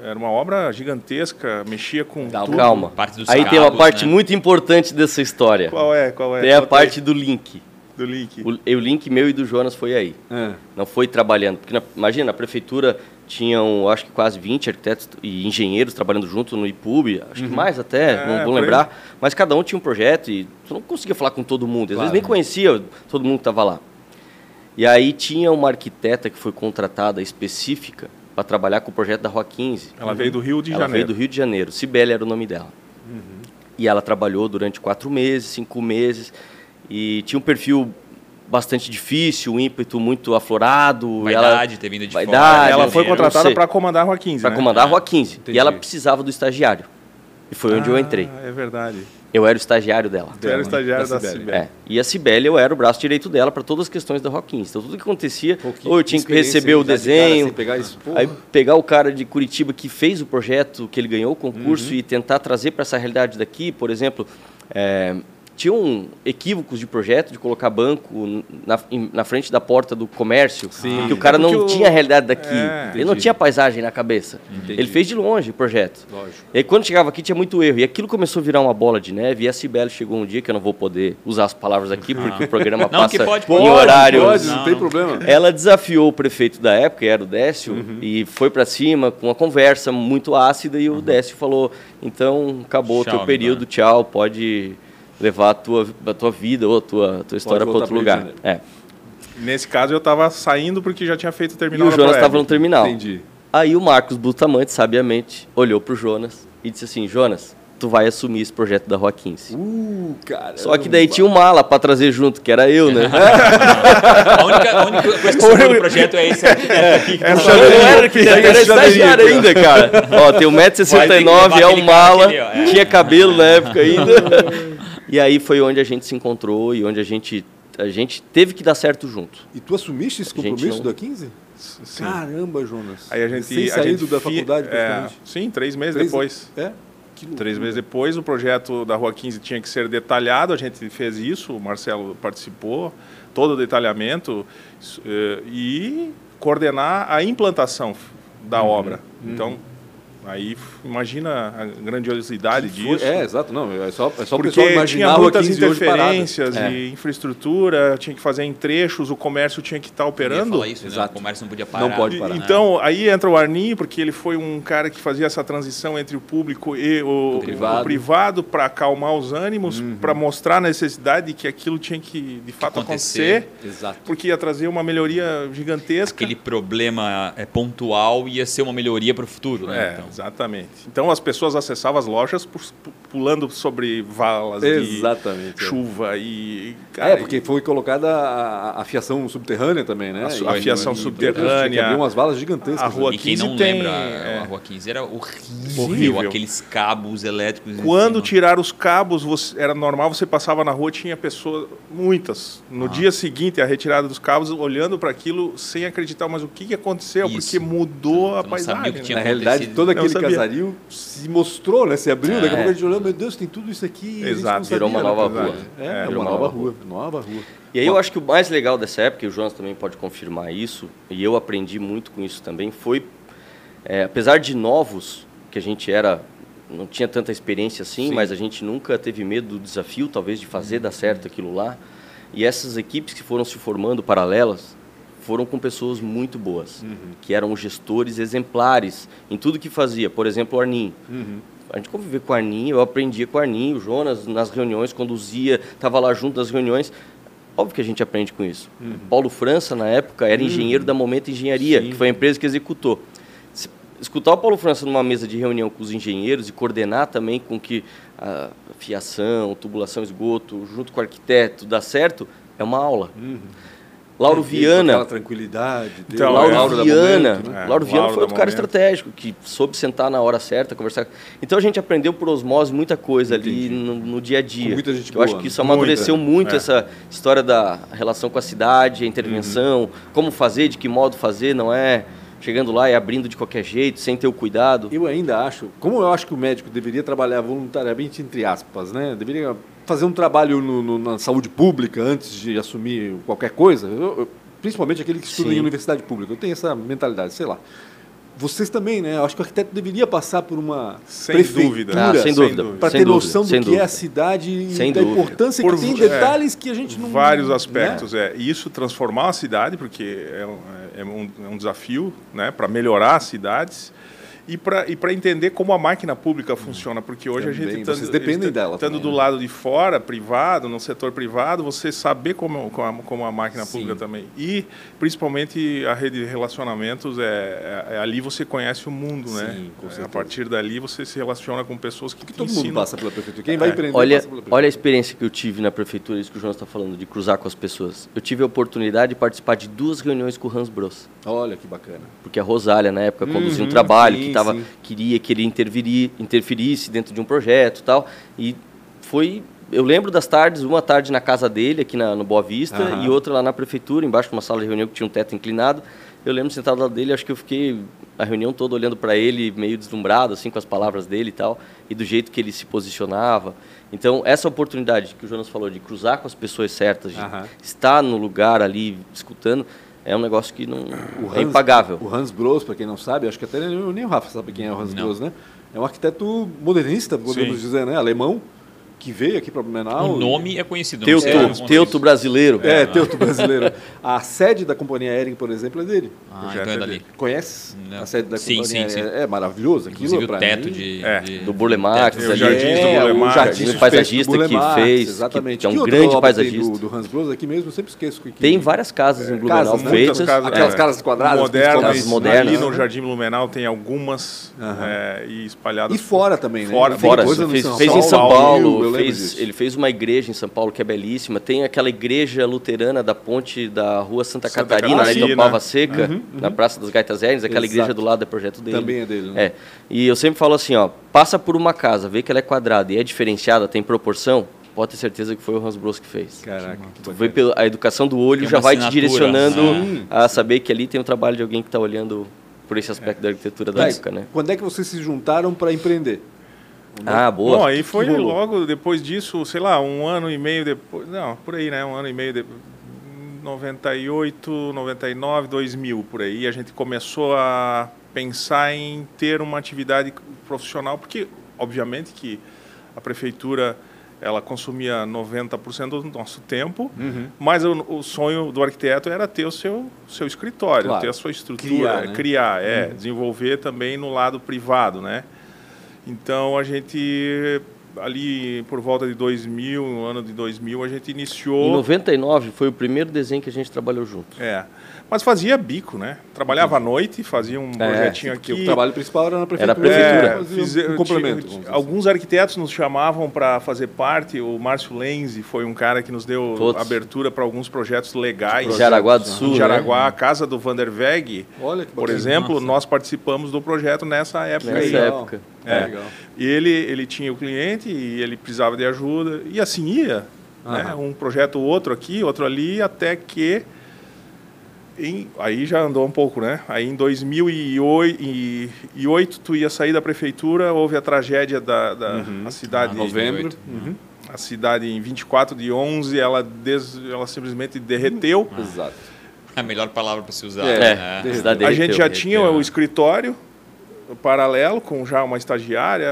era uma obra gigantesca mexia com Dá tudo. Calma. Parte dos Aí tem uma cabos, parte né? muito importante dessa história. qual é qual é Tem a Conta parte do link. Do link O, e o link meu e do Jonas foi aí. É. Não foi trabalhando. Porque, na- imagina, a prefeitura tinham, acho que quase 20 arquitetos e engenheiros trabalhando junto no IPUB, acho que mais até, É, não vou por aí. lembrar. Mas cada um tinha um projeto e tu não conseguia falar com todo mundo. Às Claro. vezes nem conhecia todo mundo que estava lá. E aí tinha uma arquiteta que foi contratada específica para trabalhar com o projeto da Rua 15. ela veio do Rio de ela Janeiro veio do Rio de Janeiro. Cibele era o nome dela. E ela trabalhou durante quatro meses, cinco meses. E tinha um perfil bastante difícil, um ímpeto muito aflorado. Vaidade, ter vindo de Vaidade, fora. ela eu foi contratada para comandar a Rua 15 para né? comandar a Rua 15. Entendi. E ela precisava do estagiário. E foi onde eu entrei. Ah, é verdade Eu era o estagiário dela. tu era o estagiário da da Cibele. É. E a Cibele, eu era o braço direito dela para todas as questões da Rua 15. Então, tudo que acontecia, Pô, que ou eu tinha que receber o de desenho, assim, pegar isso, aí pegar o cara de Curitiba que fez o projeto, que ele ganhou o concurso Uhum. e tentar trazer para essa realidade daqui, por exemplo, é, tinham equívocos de projeto de colocar banco na, na frente da porta do comércio, Sim. que o cara É não porque tinha a realidade daqui. É, ele não tinha paisagem na cabeça. Entendi. Ele fez de longe o projeto. Lógico. E aí, quando chegava aqui, tinha muito erro. E aquilo começou a virar uma bola de neve. E a Cibele chegou um dia, que eu não vou poder usar as palavras aqui, porque o programa Não, passa que pode, em pode, horário. Pode, não, Não, tem não. problema. Ela desafiou o prefeito da época, que era o Décio, Uhum. e foi para cima com uma conversa muito ácida. E o Décio falou: então acabou o teu período, tchau, pode levar a tua, a tua vida ou a tua, tua história para outro lugar. É. Nesse caso, eu estava saindo porque já tinha feito o E terminal o da Jonas estava no terminal. Entendi. Aí o Marcos Bustamante, sabiamente, olhou pro Jonas e disse assim: Jonas, tu vai assumir esse projeto da Rua 15. Uh, cara. Só que daí tinha um mala para trazer junto, que era eu, né? A única, a única coisa que sobrou do projeto é esse aqui. que É, tá não era arquiteto, Pega era chaveirinho estagiário aqui, ó. ainda, cara. Ó, tem 1,69m, Vai ter que é um mala, aquele, ó, é. tinha cabelo na época ainda. E aí foi onde a gente se encontrou e onde a gente, a gente teve que dar certo junto. E tu assumiste esse compromisso não- da 15? Sim. Caramba, Jonas. Aí a gente, Sem a saído gente da fi- faculdade, é, praticamente. Sim, três meses Três- depois. É? Três meses depois, o projeto da Rua 15 tinha que ser detalhado, a gente fez isso, o Marcelo participou, todo o detalhamento eh, e coordenar a implantação da Uhum. obra. Então, aí imagina a grandiosidade foi- disso. É, exato. Não, é só, é só o Porque imaginar tinha muitas 15 hoje parada. interferências É. e infraestrutura, tinha que fazer em trechos, o comércio tinha que estar operando. falar isso, né? Exato. O comércio não podia parar. Não pode parar. Então, aí entra o Arninho, porque ele foi um cara que fazia essa transição entre o público e o, O privado. o privado para acalmar os ânimos, Uhum. para mostrar a necessidade de que aquilo tinha que, de fato, acontecer. acontecer, Exato. porque ia trazer uma melhoria gigantesca. Aquele problema é, pontual ia ser uma melhoria para o futuro, né? É, Então, exatamente. Então, as pessoas acessavam as lojas pu- pu- pulando sobre valas Exatamente. de é. chuva e... É, cara, porque foi colocada a, a fiação subterrânea também, né? A E- a fiação e- e- subterrânea. Abrir umas valas gigantescas. A rua né? E quem 15 não tem, lembra, é. a Rua 15 era horrível, Horrível. aqueles cabos elétricos. Quando tiraram os cabos, você- era normal, você passava na rua, tinha pessoas, muitas. Ah. No dia seguinte, a retirada dos cabos, olhando para aquilo sem acreditar, mas o que, que aconteceu? Isso. Porque mudou a Tu não paisagem. sabia o que né? tinha Na realidade, todo Não aquele sabia. casario se mostrou, né? Se abriu, daqui a É. pouco a gente olhou, meu Deus, tem tudo isso aqui. e Exato. Virou uma nova né? rua. É, É, uma nova nova rua. Nova rua. E aí eu acho que o mais legal dessa época, e o Jonas também pode confirmar isso, e eu aprendi muito com isso também, foi, é, apesar de novos, que a gente era, não tinha tanta experiência assim, Sim. mas a gente nunca teve medo do desafio, talvez, de fazer dar certo aquilo lá. E essas equipes que foram se formando paralelas foram com pessoas muito boas, que eram gestores exemplares em tudo que fazia. Por exemplo, o Arnin. A gente convivia com o Arnin, eu aprendia com o Arnin, o Jonas nas reuniões, conduzia, estava lá junto das reuniões. Óbvio que a gente aprende com isso. Paulo França, na época, era engenheiro da Momento Engenharia, Sim. que foi a empresa que executou. Se- Escutar o Paulo França numa mesa de reunião com os engenheiros e coordenar também com que a fiação, tubulação, esgoto, junto com o arquiteto, dá certo, é uma aula. Lauro É, Viana, Aquela tranquilidade. dele, Então, Lauro, é. Lauro Viana, momento, né? É, Lauro Viana Lauro foi outro cara Momento. estratégico, que soube sentar na hora certa, conversar. Então a gente aprendeu por osmose muita coisa ali Entendi. no, no dia a dia. Com muita gente Eu acho boa, que né? isso amadureceu Muita, muito é. essa história da relação com a cidade, a intervenção, Uhum. como fazer, de que modo fazer, não é chegando lá e abrindo de qualquer jeito, sem ter o cuidado. Eu ainda acho, como eu acho que o médico deveria trabalhar voluntariamente, entre aspas, né? Deveria fazer um trabalho no- no- na saúde pública antes de assumir qualquer coisa, eu- eu- principalmente aquele que estuda Sim. em universidade pública. Eu tenho essa mentalidade, sei lá. Vocês também, né? Eu acho que o arquiteto deveria passar por uma Sem prefeitura dúvida. Ah, sem dúvida. para ter dúvida, noção do que é a dúvida. cidade Sem e da dúvida. importância Por- que tem é, detalhes que a gente não... Vários né? aspectos, é. E isso transformar a cidade, porque é um, é um, é um desafio né, para melhorar as cidades e para e para entender como a máquina pública funciona, porque hoje a Também, gente vocês dependem dela estando do né? lado de fora, privado, no setor privado, você saber como, como, a, como a máquina Sim. pública também. E principalmente a rede de relacionamentos, é, é- é ali você conhece o mundo, né? Sim, com É, a partir dali você se relaciona com pessoas que, te todo ensinam. mundo passa pela prefeitura. Quem vai É. empreender Olha, passa pela prefeitura. olha a experiência que eu tive na prefeitura, isso que o Jonas está falando, de cruzar com as pessoas. Eu tive a oportunidade de participar de duas reuniões com o Hans Bros. Olha que bacana. porque a Rosália na época conduzia Uhum, um trabalho sim, que tava, sim. queria que ele intervirir, interferisse dentro de um projeto tal e foi eu lembro das tardes, uma tarde na casa dele, aqui na, no Boa Vista, Aham. e outra lá na prefeitura, embaixo de uma sala de reunião que tinha um teto inclinado. Eu lembro sentado lá dele, acho que eu fiquei a reunião toda olhando para ele, meio deslumbrado, assim, com as palavras dele e tal, e do jeito que ele se posicionava. Então, essa oportunidade que o Jonas falou de cruzar com as pessoas certas, de Aham. estar no lugar ali, escutando, é um negócio que não O é impagável. O Hans Bros, para quem não sabe, acho que até nem, nem o Rafa sabe quem é o Hans Não. Bros, né? É um arquiteto modernista, podemos Sim. dizer, né? Alemão, que veio aqui para Blumenau. O nome é conhecido. Teuto, é Teuto brasileiro. É, teuto brasileiro. A sede da companhia aérea, por exemplo, é dele. Ah, então é é dali. dele. Conhece Não. a sede da Sim, companhia sim, sim. É maravilhoso. Aquilo Inclusive o teto mim- de, É, de- Do Burle Marx, Os ali. jardins do É, Burle o Marx. jardim Jardins suspenso paisagista do que fez, Exatamente. que é um Que grande paisagista. Do, do Hans Bros aqui mesmo, eu sempre esqueço. Que, Tem várias casas em Blumenau Casas, né? feitas. Casas, Aquelas é, casas quadradas, modernas, modernas, Ali no né? Jardim Blumenau tem algumas é, e espalhadas. E fora também, né? Fora, fez em São Paulo, Paulo, fez, disso. ele fez uma igreja em São Paulo que é belíssima. Tem aquela igreja luterana da ponte da rua Santa, Santa Catarina, né, Catarina. em Topava Seca, na Praça das Gaitas Hernes, aquela Exato. igreja do lado é projeto dele. Também é dele, né? É. E eu sempre falo assim, ó, passa por uma casa, vê que ela é quadrada e é diferenciada, tem proporção, pode ter certeza que foi o Hans Bros que fez. Caraca. Tu vê pela, a educação do olho Tem já vai te direcionando Sim. a saber que ali tem o trabalho de alguém que está olhando por esse aspecto da arquitetura da Tá, época, né? Quando é que vocês se juntaram para emprender? Ah, boa. Bom, aí foi logo depois disso, sei lá, um ano e meio depois. Não, por aí, né? Um ano e meio depois. 98, 99, 2000, por aí. A gente começou a pensar em ter uma atividade profissional, porque, obviamente, que a prefeitura ela consumia 90% do nosso tempo, Uhum. mas o, o sonho do arquiteto era ter o seu, seu escritório, Claro. ter a sua estrutura, Criar, né? criar, é, desenvolver também no lado privado, né? Então a gente ali por volta de 2000, no ano de 2000, a gente Em iniciou 99 foi o primeiro desenho que a gente trabalhou junto. é. Mas fazia bico, né? Trabalhava à noite, fazia um projetinho Porque aqui. o trabalho principal era na prefeitura. Era a prefeitura. É, fize- um complemento. tinha- vamos dizer alguns arquitetos nos chamavam para fazer parte. O Márcio Lenzi foi um cara que nos deu Todos. abertura para alguns projetos legais. Em Jaraguá do Sul, Em né? Jaraguá, a casa do Vanderweg, assim. Olha que por exemplo, Nossa. nós participamos do projeto nessa época Nessa aí. Época. É. Legal. E ele, ele tinha o cliente e ele precisava de ajuda. E assim ia. Né? Um projeto outro aqui, outro ali, até que. Em- aí já andou um pouco, né? Aí em 2008, tu ia sair da prefeitura, houve a tragédia da, da a cidade. Ah, Novembro. 2008. Uhum. A cidade em 24 de 11, ela, des, ela simplesmente derreteu. Exato. É a melhor palavra para se usar. É, né? É, a cidade A gente já derreteu, tinha o escritório paralelo com já uma estagiária.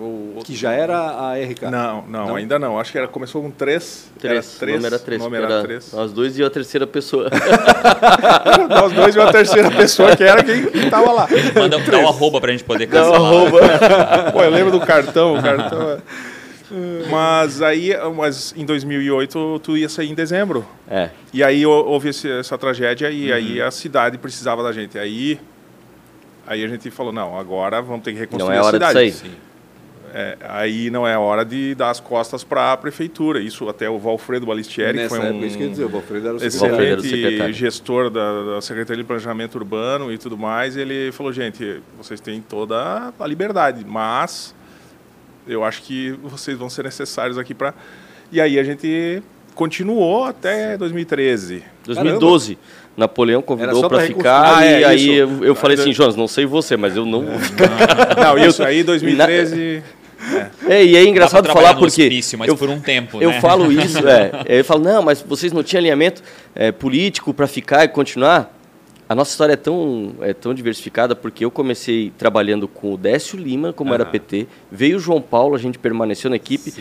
Ou, Que já era a RK. Não, não, Não? ainda não. Acho que era, começou com três. Três, Era três. o nome era três. o nome era era três. Nós dois e a terceira pessoa. Nós dois e uma terceira pessoa que era quem estava lá. Manda dá um arroba pra gente poder Dá um cancelar. arroba. Pô, eu lembro do cartão, o cartão. é- Mas aí, mas em 2008, tu ia sair em dezembro. É. E aí hou- houve essa tragédia e Uhum. aí a cidade precisava da gente. Aí, aí a gente falou, não, agora vamos ter que reconstruir Não é a hora de cidade. sair. É, aí não é hora de dar as costas para a prefeitura. Isso até o Valfredo Balistieri, que Nessa foi um época, isso que eu ia dizer, o Valfredo era o excelente secretário. gestor da, da Secretaria de Planejamento Urbano e tudo mais, ele falou, gente, vocês têm toda a liberdade, mas eu acho que vocês vão ser necessários aqui para... E aí a gente continuou até 2013. 2012. Napoleão convidou para pra ficar. Ah, e é, aí isso. eu, eu falei assim, Jonas, não sei você, mas eu não vou ficar. Não, isso aí 2013... É, e é engraçado falar porque hospício, mas eu, por um tempo, eu né? falo isso, é, eu falo, não, mas vocês não tinham alinhamento é, político para ficar e continuar? A nossa história é tão, é tão diversificada porque eu comecei trabalhando com o Décio Lima, como era. PT, veio o João Paulo, a gente permaneceu na equipe,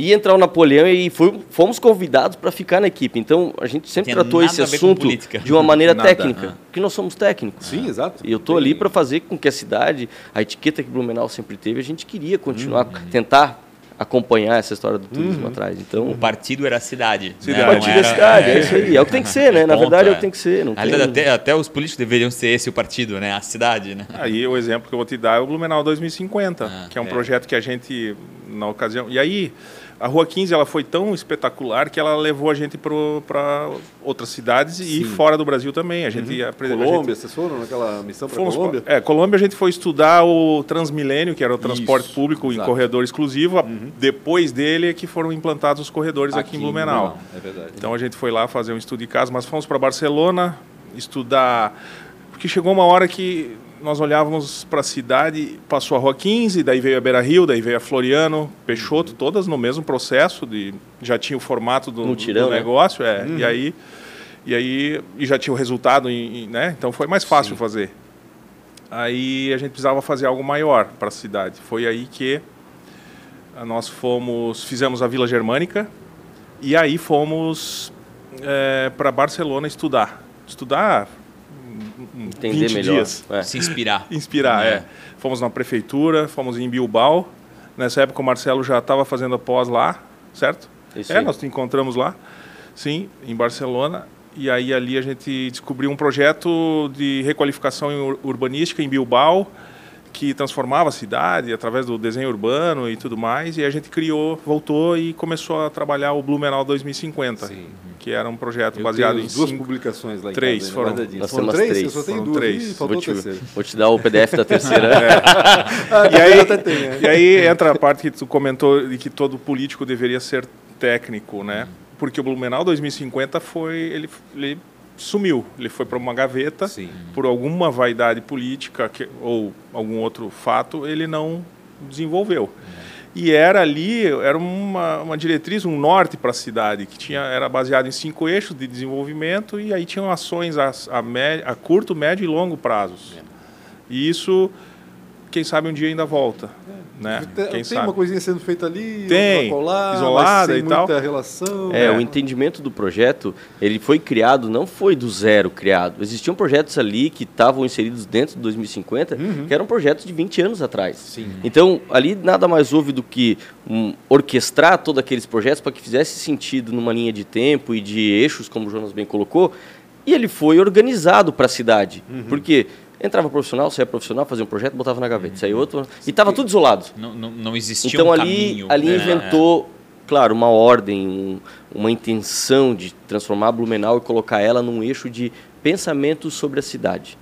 e entrar o Napoleão e foi- fomos convidados para ficar na equipe. Então a gente sempre Tem tratou esse a assunto de uma maneira Nada, técnica, ah. porque nós somos técnicos. Sim, exato. E eu tô ali para fazer com que a cidade, a etiqueta que Blumenau sempre teve, a gente queria continuar, Uhum. tentar acompanhar essa história do turismo atrás. Então, O partido era a cidade. Cidade. né? o partido era- cidade, é isso aí. É o que tem que ser, né? Na Ponto, verdade, é o é. que tem que ser. Não tem... até, até os políticos deveriam ser esse o partido, né? A cidade, né? Aí o exemplo que eu vou te dar é o Blumenau 2050, Ah, que é um é. projeto que a gente, na ocasião... E aí, a Rua 15 ela foi tão espetacular que ela levou a gente para outras cidades e fora do Brasil também. A gente ia aprender- a Colômbia, gente- vocês foram naquela missão para Colômbia? pra- É, Colômbia a gente foi estudar o Transmilênio, que era o transporte Isso, público em exato. Uhum. corredor exclusivo. A- Depois dele é que foram implantados os corredores aqui, em Blumenau. É verdade. Então a gente foi lá fazer um estudo de caso, mas fomos para Barcelona estudar, porque chegou uma hora que nós olhávamos para a cidade, passou a Rua 15, daí veio a Beira Rio, daí veio a Floriano, Peixoto, todas no mesmo processo de já tinha o formato do, Mutirão, do né? negócio, é. E aí e aí e já tinha o resultado, em, né? Então foi mais fácil fazer. Aí a gente precisava fazer algo maior para a cidade. Foi aí que ah, nós fomos, fizemos a Vila Germânica e aí fomos para Barcelona estudar. Estudar Entender 20 melhor. dias. É. Se inspirar. Inspirar, É. é. Fomos na prefeitura, fomos em Bilbao. Nessa época o Marcelo já estava fazendo a pós lá, certo? Isso é, aí. nós te encontramos lá, sim, em Barcelona. E aí ali a gente descobriu um projeto de requalificação urbanística em Bilbao, que transformava a cidade através do desenho urbano e tudo mais. E a gente criou, voltou e começou a trabalhar o Blumenau 2050, Sim. que era um projeto Eu baseado tenho em duas cinco, publicações lá em Três casa, foram. guardadinhas. Nós Foram temos três? três. Eu só tenho Foram duas. três. Vou te, vou te dar o PDF da terceira. Ah, E aí, tem, é. e aí entra a parte que tu comentou de que todo político deveria ser técnico, né? Porque o Blumenau 2050 foi ele, ele sumiu, ele foi para uma gaveta Sim. por alguma vaidade política que, ou algum outro fato, ele não desenvolveu. E era ali, era uma, uma diretriz, um norte para a cidade, que tinha, era baseado em cinco eixos de desenvolvimento e aí tinham ações a, a, mé- a curto, médio e longo prazos. E isso, quem sabe um dia ainda volta. Né? Tem, Quem tem sabe? uma coisinha sendo feita ali, Tem, colar, isolada e tal. muita relação. É, É. o entendimento do projeto, ele foi criado, não foi do zero criado. Existiam projetos ali que estavam inseridos dentro do 2050, que eram projetos de 20 anos atrás. Sim. Então, ali nada mais houve do que um, orquestrar todos aqueles projetos para que fizesse sentido numa linha de tempo e de eixos, como o Jonas bem colocou, e ele foi organizado para a cidade. Porque entrava profissional, saía profissional, fazia um projeto, botava na gaveta, saía outro, e estava tudo isolado. Não, não, não existia Então um ali, caminho. ali né? inventou, claro, uma ordem, um- uma intenção de transformar Blumenau e colocar ela num eixo de pensamento sobre a cidade.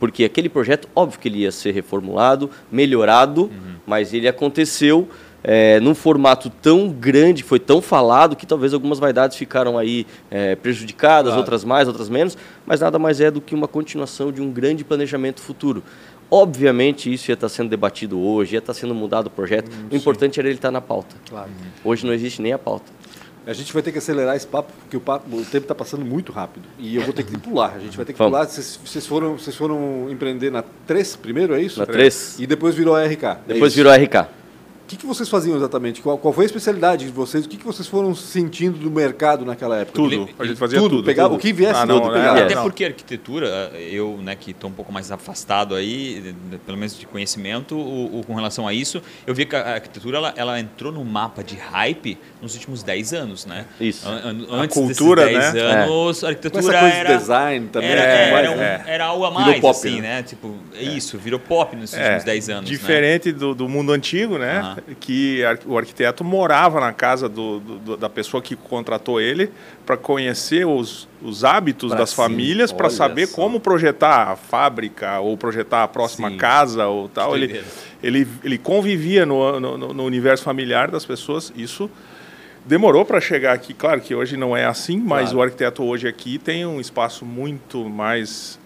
Porque aquele projeto, óbvio que ele ia ser reformulado, melhorado, mas ele aconteceu é, num formato tão grande, foi tão falado, que talvez algumas vaidades ficaram aí é, prejudicadas, Claro. outras mais, outras menos, mas nada mais é do que uma continuação de um grande planejamento futuro. Obviamente isso ia estar sendo debatido hoje, ia estar sendo mudado o projeto. o importante era ele estar na pauta. Claro. Hoje não existe nem a pauta. A gente vai ter que acelerar esse papo, porque o, papo, o tempo está passando muito rápido. E eu vou ter que pular. A gente vai ter que Vamos. pular. Vocês, foram, vocês foram empreender na 3 primeiro, é isso? Na 3. E depois virou a RK. é Depois isso? virou RK. O que, que vocês faziam exatamente? Qual, qual foi a especialidade de vocês? O que, que vocês foram sentindo do mercado naquela época? Tudo. A gente fazia tudo, tudo. pegava tudo. o que viesse, Ah, não, tudo né? pegava. É. Até Não. porque a arquitetura, eu, né, que estou um pouco mais afastado aí, pelo menos de conhecimento, o, o- com relação a isso, eu vi que a arquitetura ela, ela entrou no mapa de hype nos últimos 10 anos, né? Isso. An- an- A Antes cultura, desses 10 né? anos, a Com arquitetura essa coisa era... de design também. Era, né? era, Mais, um- né? era algo a Virou mais, pop, assim, né? né? Tipo, é isso, virou pop nesses É, últimos 10 anos. né? Diferente do, do mundo antigo, né? Que o arquiteto morava na casa do, do- da pessoa que contratou ele para conhecer os, os hábitos Pra das sim, famílias, para saber só. como projetar a fábrica ou projetar a próxima Sim. casa ou tal. Ele, ele, ele convivia no, no, no- no universo familiar das pessoas. Isso demorou para chegar aqui. Claro que hoje não é assim, mas Claro. o arquiteto hoje aqui tem um espaço muito mais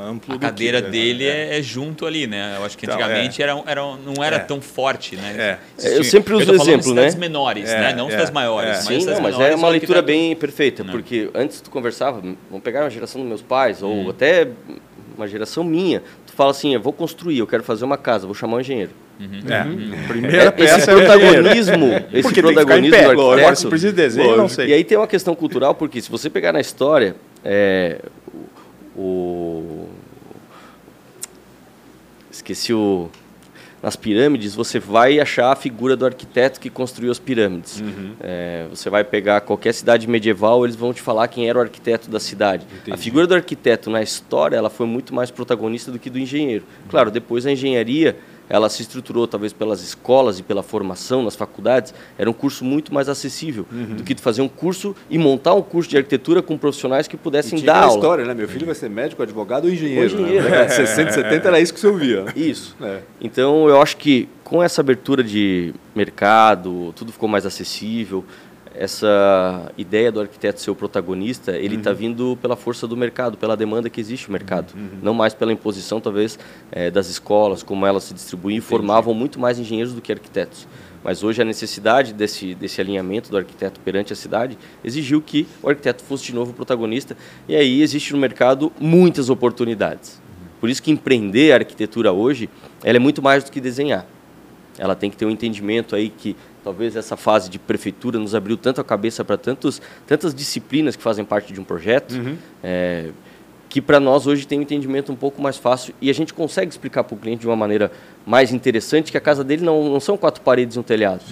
amplo. A do que- cadeira dele é. é junto ali, né? Eu acho que Então, antigamente era, era, não era É. tão forte, né? É. Eu sempre uso falando exemplo, cidades né? menores, É, né? Não é, cidades maiores. é. Mas Sim, não, cidades mas menores, é uma o leitura bem perfeita, Não. porque antes tu conversava, vamos pegar uma geração dos meus pais, ou até uma geração minha, tu fala assim, eu vou construir, eu quero fazer uma casa, vou chamar um engenheiro. É. Uhum. Primeira É, esse peça é o protagonismo, esse Porque tem que ficar em protagonismo pé. do arquiteto, se precisa de desenho, não sei. E aí tem uma questão cultural, porque se você pegar na história, é, o, o- Esqueci o... Nas pirâmides, você vai achar a figura do arquiteto que construiu as pirâmides. Uhum. É, você vai pegar qualquer cidade medieval, eles vão te falar quem era o arquiteto da cidade. A figura do arquiteto na história ela foi muito mais protagonista do que do engenheiro. Claro, depois a engenharia ela se estruturou talvez pelas escolas e pela formação nas faculdades, era um curso muito mais acessível Uhum. do que fazer um curso e montar um curso de arquitetura com profissionais que pudessem dar aula. história, né? Meu filho vai ser médico, advogado ou engenheiro. Ou engenheiro, né? Na década de 60, 70 era isso que você ouvia. Isso. É. Então, eu acho que com essa abertura de mercado, tudo ficou mais acessível. Essa ideia do arquiteto ser o protagonista, ele está vindo pela força do mercado, pela demanda que existe no mercado. Não mais pela imposição, talvez, eh, das escolas, como elas se distribuíam, formavam muito mais engenheiros do que arquitetos. Mas hoje a necessidade desse, desse alinhamento do arquiteto perante a cidade exigiu que o arquiteto fosse de novo o protagonista. E aí existe no mercado muitas oportunidades. Por isso que empreender a arquitetura hoje, ela é muito mais do que desenhar. Ela tem que ter um entendimento aí que talvez essa fase de prefeitura nos abriu tanto a cabeça para tantos tantas disciplinas que fazem parte de um projeto, é, que para nós hoje tem um entendimento um pouco mais fácil e a gente consegue explicar para o cliente de uma maneira mais interessante que a casa dele não, não são quatro paredes e um telhado.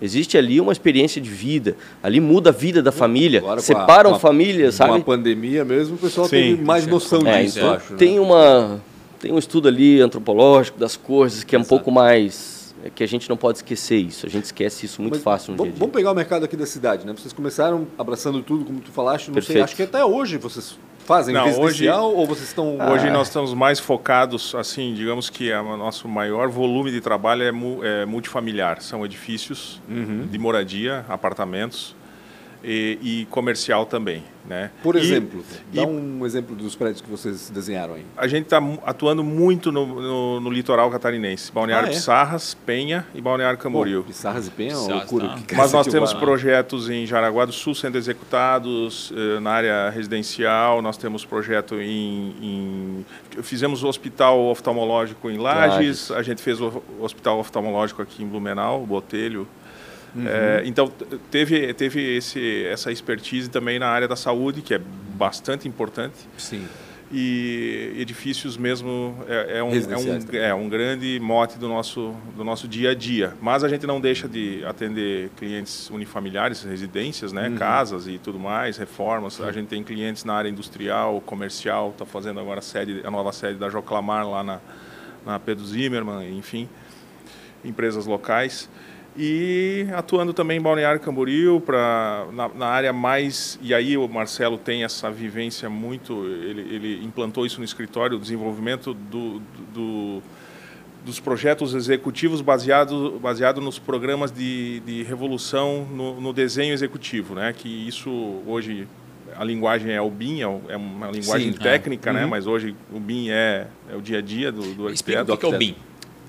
Existe ali uma experiência de vida, ali muda a vida da família, Agora, separam a- famílias, Com a sabe? pandemia mesmo, o pessoal Sim, tem mais é noção É, disso, então, eu acho. né? tem uma tem um estudo ali antropológico das coisas que é um pouco mais é que a gente não pode esquecer isso. A gente esquece isso muito Mas fácil no vamos, dia a dia. vamos pegar o mercado aqui da cidade, né? Vocês começaram abraçando tudo, como tu falaste, não sei, Perfeito. acho que até hoje vocês fazem Não, residencial ou vocês estão... Hoje Ah, nós estamos mais focados, assim, digamos que o nosso maior volume de trabalho é, mu- é multifamiliar. São edifícios Uhum. de moradia, apartamentos e, e comercial também, né? Por E- exemplo, dá e um exemplo dos prédios que vocês desenharam aí. a gente está atuando muito no, no- no litoral catarinense. Balneário Ah, é? Pissarras, Penha e Balneário Camboriú. Pô, Pissarras e Penha é Pissarras, loucura. tá. que Mas nós temos lá. projetos em Jaraguá do Sul sendo executados, eh, na área residencial, nós temos projeto em... em- fizemos o hospital oftalmológico em Lages, Lages. a gente fez o hospital oftalmológico aqui em Blumenau, Botelho. Uhum. Eh, então, teve, teve esse, essa expertise também na área da saúde, que é bastante importante. Sim. E edifícios mesmo é, é um, é, um, é um grande mote do nosso, do nosso dia a dia. Mas a gente não deixa de atender clientes unifamiliares, residências, né, Uhum. casas e tudo mais, reformas. A gente tem clientes na área industrial, comercial, está fazendo agora a, sede, a nova sede da Joclamar lá na, na Pedro Zimmermann, enfim, empresas locais. E atuando também em Balneário Camboriú, pra, na, na área mais. E aí o Marcelo tem essa vivência muito. Ele, ele implantou isso no escritório, o desenvolvimento do, do- dos projetos executivos baseado, baseado nos programas de, de revolução no, no desenho executivo. Né? Que isso hoje. A linguagem é o BIM, é é uma linguagem Sim. técnica, né? Uhum. mas hoje o BIM é, é o dia a dia do, do Explica arquiteto. o que é o BIM.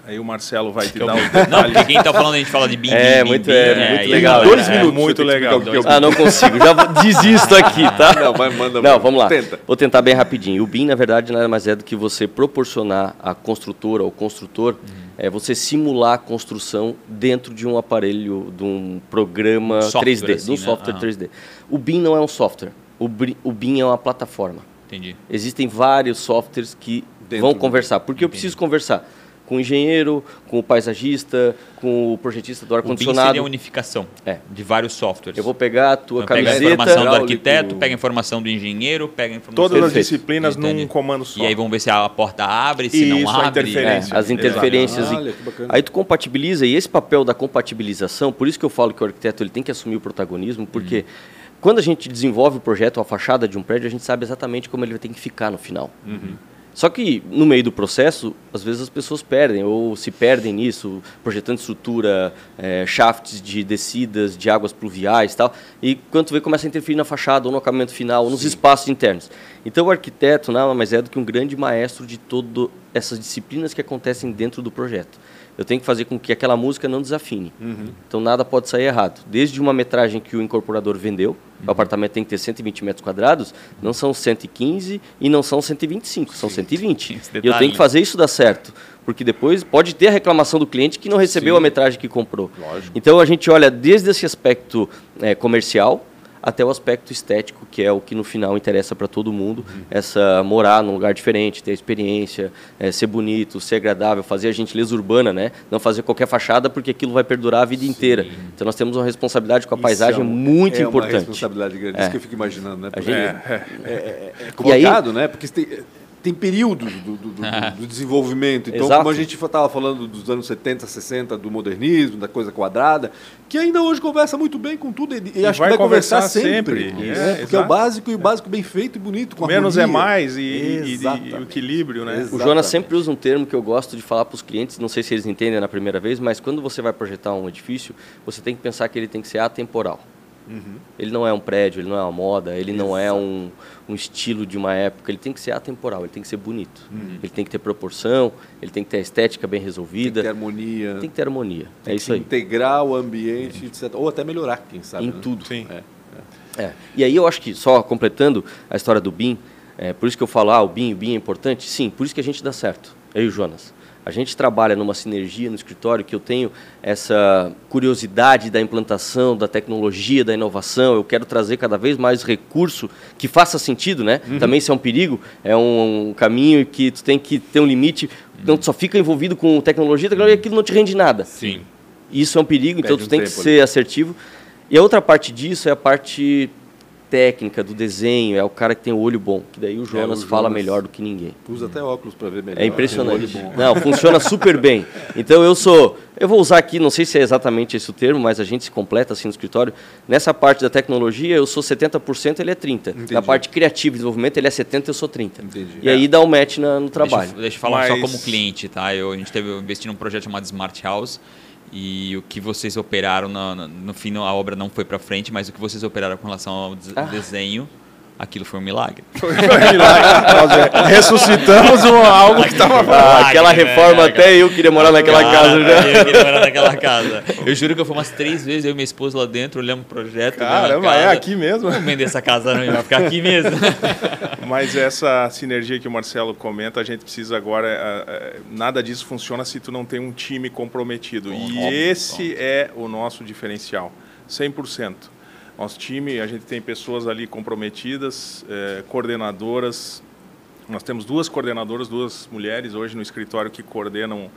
Aí o Marcelo vai te é o dar BIM. os Não, porque quem tá falando, a gente fala de BIM, É, BIM, muito- BIM, é, né? muito legal. Dois é, minutos. muito legal. o é o Ah, não consigo. Já desisto aqui, tá? Não, vai, manda. Não, vamos lá. Tenta. Vou tentar bem rapidinho. O BIM, na verdade, nada mais é do que você proporcionar à construtora ou construtor, é, você simular a construção dentro de um aparelho, de um programa software, 3D, assim, de um né? software Aham. 3D. O BIM não é um software. O, o BIM é uma plataforma. Entendi. Existem vários softwares que Dentro vão conversar. Porque eu preciso conversar com o engenheiro, com o paisagista, com o projetista do O BIM seria ar-condicionado. a unificação É. de vários softwares. Eu vou pegar a tua Então, pega a camiseta. informação do arquiteto, pega a informação do engenheiro, pega a informação... Todas as disciplinas Entendi. num comando só. E aí vamos ver se a porta abre, se Isso, não abre. interferência. É, as interferências. Olha. Aí tu compatibiliza, e esse papel da compatibilização, por isso que eu falo que o arquiteto ele tem que assumir o protagonismo, porque quando a gente desenvolve o projeto, a fachada de um prédio, a gente sabe exatamente como ele vai ter que ficar no final. Só que no meio do processo, às vezes as pessoas perdem ou se perdem nisso, projetando estrutura, eh, shafts de descidas, de águas pluviais e tal. E quando vê, começa a interferir na fachada, ou no acabamento final, ou nos espaços internos. Então o arquiteto nada mais é do que um grande maestro de todas essas disciplinas que acontecem dentro do projeto. Eu tenho que fazer com que aquela música não desafine. Então nada pode sair errado. Desde uma metragem que o incorporador vendeu, o apartamento tem que ter 120 metros quadrados, não são 115 e não são 125, são 120. Esse E eu tenho que fazer isso dar certo. Porque depois pode ter a reclamação do cliente que não recebeu Sim. a metragem que comprou. Lógico. Então a gente olha desde esse aspecto eh, comercial até o aspecto estético, que é o que no final interessa para todo mundo. Essa morar num lugar diferente, ter experiência, eh, ser bonito, ser agradável, fazer a gentileza urbana, né? Não fazer qualquer fachada porque aquilo vai perdurar a vida inteira. Então nós temos uma responsabilidade com a paisagem Isso é um- muito é uma importante. responsabilidade grande, É. isso que eu fico imaginando, né? Porque gente- É, é. é E aí- complicado, né? Porque tem, tem períodos do, do, do, do desenvolvimento. Então, Exato. como a gente estava falando dos anos 70, 60, do modernismo, da coisa quadrada, que ainda hoje conversa muito bem com tudo e, e acho vai que vai conversar, conversar sempre. sempre. né? É, porque é o básico e o básico bem feito e bonito, com Menos é harmonia. mais e, e- e- e Exatamente. o equilíbrio, né? Exato. O Jonas sempre usa um termo que eu gosto de falar para os clientes, não sei se eles entendem na primeira vez, mas quando você vai projetar um edifício, você tem que pensar que ele tem que ser atemporal. Ele não é um prédio, ele não é uma moda, ele não é um, um estilo de uma época, ele tem que ser atemporal, ele tem que ser bonito. Ele tem que ter proporção, ele tem que ter a estética bem Tem resolvida, que ter harmonia, tem que ter harmonia. tem é que isso aí. integrar o ambiente, etc. Ou até melhorar, quem sabe. Em né? tudo. Sim. É. É. E aí eu acho que, só completando a história do BIM, é, por isso que eu falo, ah, o BIM, o BIM é importante, sim, por isso que a gente dá certo, eu e o Jonas. A gente trabalha numa sinergia no escritório que eu tenho essa curiosidade da implantação, da tecnologia, da inovação. Eu quero trazer cada vez mais recurso que faça sentido, né? Também isso é um perigo, é um, caminho que tu tem que ter um limite. Não tu só fica envolvido com tecnologia, tecnologia, aquilo não te rende nada. Sim. Isso é um perigo, então Perde tu um tem que tempo ser assertivo. E a outra parte disso é a parte técnica do desenho, é o cara que tem o olho bom, que daí o Jonas o fala Jonas- melhor do que ninguém. Usa até óculos para ver melhor. É impressionante. Não, funciona super bem. Então eu sou, eu vou usar aqui, não sei se é exatamente esse o termo, mas a gente se completa assim no escritório. Nessa parte da tecnologia, eu sou 70%, ele é 30. Entendi. Na parte criativa e desenvolvimento, ele é 70, eu sou 30. Entendi. E aí dá um match na- no trabalho. Deixa, eu- deixa eu falar só Mas- como cliente, tá? Eu, a gente teve eu investi num projeto chamado Smart House e o que vocês operaram no, no, no fim a obra não foi para frente, mas o que vocês operaram com relação ao Ah. desenho, aquilo foi um milagre. Foi milagre. Nós é, ressuscitamos um- algo que estava Ah, aquela Milagre, reforma, né, até eu queria morar naquela Cara, casa já. Eu queria morar naquela casa. Eu juro que eu fui umas três vezes, eu e minha esposa lá dentro, olhamos o projeto. a Caramba, é aqui mesmo. Vamos vender essa casa, não, vai ficar aqui mesmo. Mas essa sinergia que o Marcelo comenta, a gente precisa agora. é, é, nada disso funciona se tu não tem um time comprometido. e Óbvio, esse é o nosso diferencial, 100%. Nosso time, a gente tem pessoas ali comprometidas, é, coordenadoras. Nós temos duas coordenadoras, duas mulheres hoje no escritório que coordenam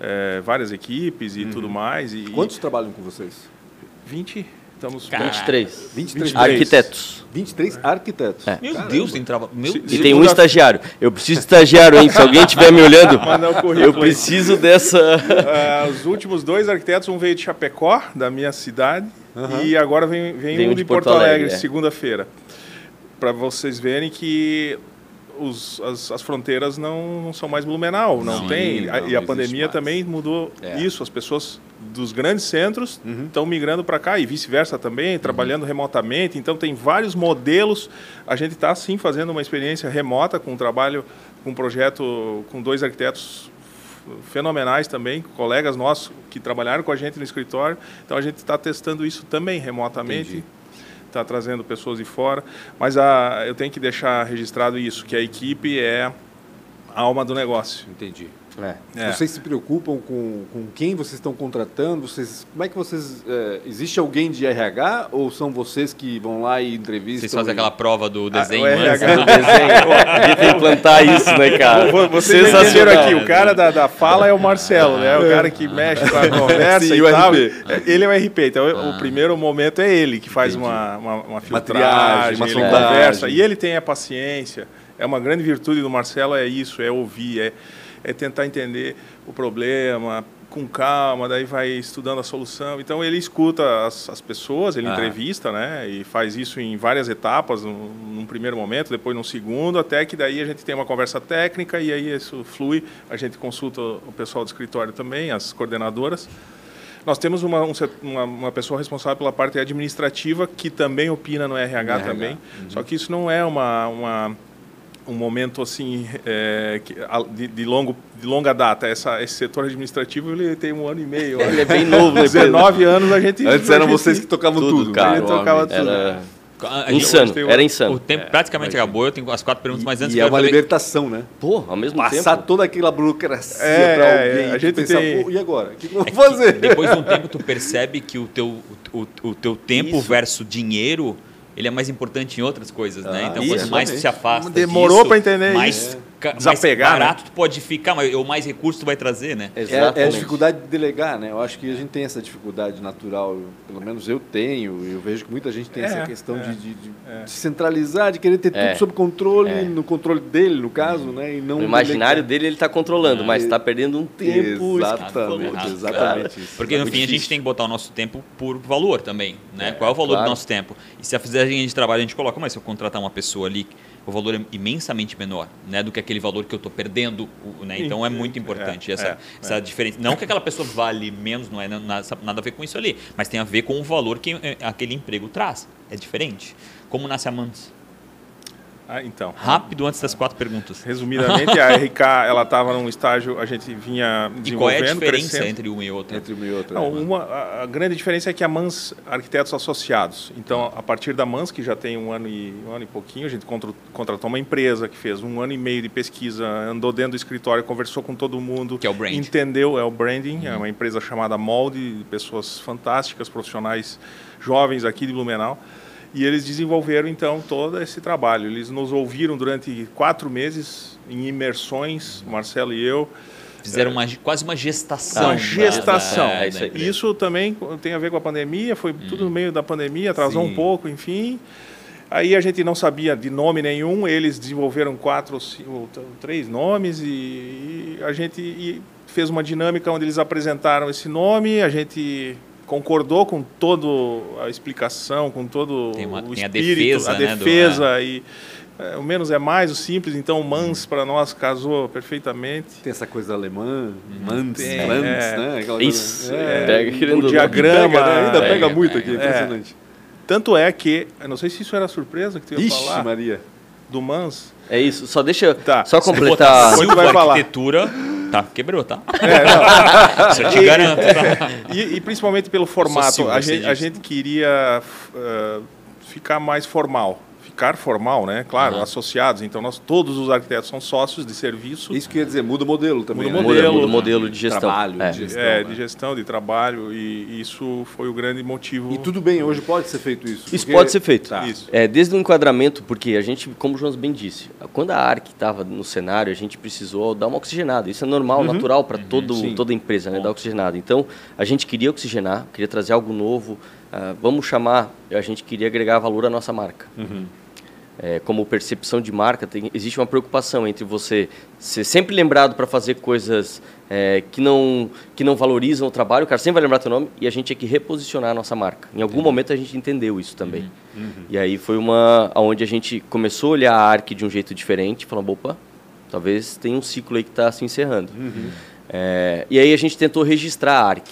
é, várias equipes e tudo mais. E, Quantos trabalham com vocês? 20? Estamos Cara, 23. 23. Arquitetos. 23 arquitetos. É. Meu Caramba. Deus, tem trabalho. Meu Se- Deus. E tem um estagiário. Eu preciso de estagiário, hein? Se alguém estiver me olhando, eu preciso dessa. Ah, os últimos dois arquitetos, um veio de Chapecó, da minha cidade, e agora vem, vem Vem um de de Porto, Porto Alegre, Alegre, é. segunda-feira. Para vocês verem que os- as, as fronteiras não, não são mais Blumenau, não, Não, tem. não, A- não e a pandemia mais. também mudou É. isso. As pessoas dos grandes centros Uhum. estão migrando para cá e vice-versa também, trabalhando remotamente. Então tem vários modelos. A gente está sim fazendo uma experiência remota com um trabalho, com um projeto com dois arquitetos fenomenais também, colegas nossos que trabalharam com a gente no escritório. Então a gente está testando isso também remotamente. Está trazendo pessoas de fora. Mas a, eu tenho que deixar registrado isso, que a equipe é a alma do negócio. Entendi. É. É. Vocês se preocupam com, com quem vocês estão contratando? Vocês, como é que vocês. é, existe alguém de RH ou são vocês que vão lá e entrevistam? Vocês fazem e- aquela prova do desenho o antes? RH. Do desenho. Devia implantar isso, né, cara? Vo- Vocês entenderam aqui, o cara da, da fala é o Marcelo, né? O cara que mexe com a conversa Sim, e o tal. RP. Ele é o RP, então o primeiro momento é ele que faz uma, uma, uma filtragem, triagem, uma sondagem. conversa. E ele tem a paciência. É uma grande virtude do Marcelo, é isso, é ouvir, é, é tentar entender o problema com calma, daí vai estudando a solução. Então ele escuta as, as pessoas, ele Ah. entrevista, né? E faz isso em várias etapas, num, num primeiro momento, depois num segundo, até que daí a gente tem uma conversa técnica e aí isso flui. A gente consulta o pessoal do escritório também, as coordenadoras. Nós temos uma, um uma, uma pessoa responsável pela parte administrativa que também opina no RH, RH, também. Só que isso não é uma, uma um momento assim é, que- a- de, de longo de longa data. Essa, esse setor administrativo ele tem um ano e meio. Ele é bem novo, né? 19 anos a gente. Antes eram gente- vocês que tocavam Tudo, tudo. cara. né? A gente tocava tudo. Era gente- insano, era O insano. tempo praticamente acabou, eu tenho as quatro perguntas, mas antes E eu é uma saber- libertação, né? Pô, ao mesmo Passar tempo. toda aquela burocracia É, para é, alguém. a gente pensar, tem- "Pô, e agora? O que, que eu É vou que fazer? Depois de um tempo, tu percebe que o teu, o, o teu tempo Isso. versus dinheiro, ele é mais importante em outras coisas, né? Ah, Então, isso, quanto mais tu se afasta Demorou pra entender mais isso. Desapegar, mais né? barato tu pode ficar, mas o mais recurso tu vai trazer, né? É, é a dificuldade de delegar, né? Eu acho que a gente tem essa dificuldade natural, eu- pelo menos eu tenho, e eu vejo que muita gente tem É, essa questão é, de, de- de- é. de centralizar, de querer ter É, tudo sob controle, é. no controle dele, no caso, né? E não No imaginário delegar. dele ele está controlando, mas É. está perdendo um tempo. isso que tu falou. Exatamente, Errado. exatamente isso. Porque no fim a gente tem que botar o nosso tempo por valor também, né? É, Qual é o valor claro. do nosso tempo? E se a fizerem de trabalho a gente coloca, mas se eu contratar uma pessoa ali, o valor é imensamente menor, né, do que aquele valor que eu estou perdendo, né? Então é muito importante É, essa, é, essa diferença. Não que aquela pessoa vale menos, não é na- nada a ver com isso ali, mas tem a ver com o valor que eh, aquele emprego traz. É diferente. Como nasce a Mantis? Ah, então. Rápido antes das quatro perguntas. Resumidamente, a RK ela estava num estágio, a gente vinha E qual é a desenvolvendo, diferença crescendo. entre uma e outra? Entre uma e outra. Não, né? uma, a, a grande diferença é que a Mans Arquitetos Associados. Então, a partir da Mans, que já tem um ano e um ano e pouquinho, a gente contra- contratou uma empresa que fez um ano e meio de pesquisa, andou dentro do escritório, conversou com todo mundo, Que é o brand. entendeu, é o branding, é uma empresa chamada Molde, de pessoas fantásticas, profissionais jovens aqui de Blumenau. E eles desenvolveram então todo esse trabalho. Eles nos ouviram durante quatro meses em imersões, Marcelo e eu. Fizeram uma, quase uma gestação. Uma gestação. da- É da- Isso também tem a ver com a pandemia, foi tudo no meio da pandemia, atrasou Sim. um pouco, enfim. Aí a gente não sabia de nome nenhum, eles desenvolveram quatro ou três nomes e, e a gente e fez uma dinâmica onde eles apresentaram esse nome, a gente concordou com toda a explicação, com todo Tem uma- o tem a espírito, defesa, a né, do- defesa e é, o menos é mais, o simples, então o Mans para nós casou perfeitamente. Tem essa coisa alemã, Mantz, Tem, Mantz, é. né? Aquela Isso, coisa- é, pega querendo o diagrama, Pega, né? Ainda é, pega é, muito é, aqui, é. impressionante. Tanto é que, eu não sei se isso era surpresa que tu ia Ixi, falar, Maria. Do Mans. É isso, só deixa Tá. só Se botar completar. Silva vai falar. arquitetura, tá, quebrou, tá? É, Isso eu te garanto. Tá? E, e principalmente pelo formato, a gente, a gente queria uh, ficar mais formal. Ficar formal, né? Claro, Aham. associados. Então, nós todos os arquitetos são sócios de serviço. Isso que eu ia dizer, muda o modelo também. Muda o né? Muda, modelo, muda o modelo de gestão. Trabalho, É. de gestão. é, né? de gestão, de trabalho, e isso foi o grande motivo. E tudo bem, hoje pode ser feito isso. Isso porque- pode ser feito. Tá. Isso. É, desde o enquadramento, porque a gente, como o Jonas bem disse, quando a ARC estava no cenário, a gente precisou dar uma oxigenada. Isso é normal, natural para todo sim. toda empresa, né, dar oxigenada. Então, a gente queria oxigenar, queria trazer algo novo. ah, vamos chamar, a gente queria agregar valor à nossa marca. É, como percepção de marca, tem- existe uma preocupação entre você ser sempre lembrado para fazer coisas é, que, não, que não valorizam o trabalho, o cara sempre vai lembrar teu nome, e a gente tinha que reposicionar a nossa marca. Em algum momento a gente entendeu isso também. E aí foi uma onde a gente começou a olhar a ARC de um jeito diferente, falando, opa, talvez tenha um ciclo aí que está se encerrando. É, e aí a gente tentou registrar a ARC.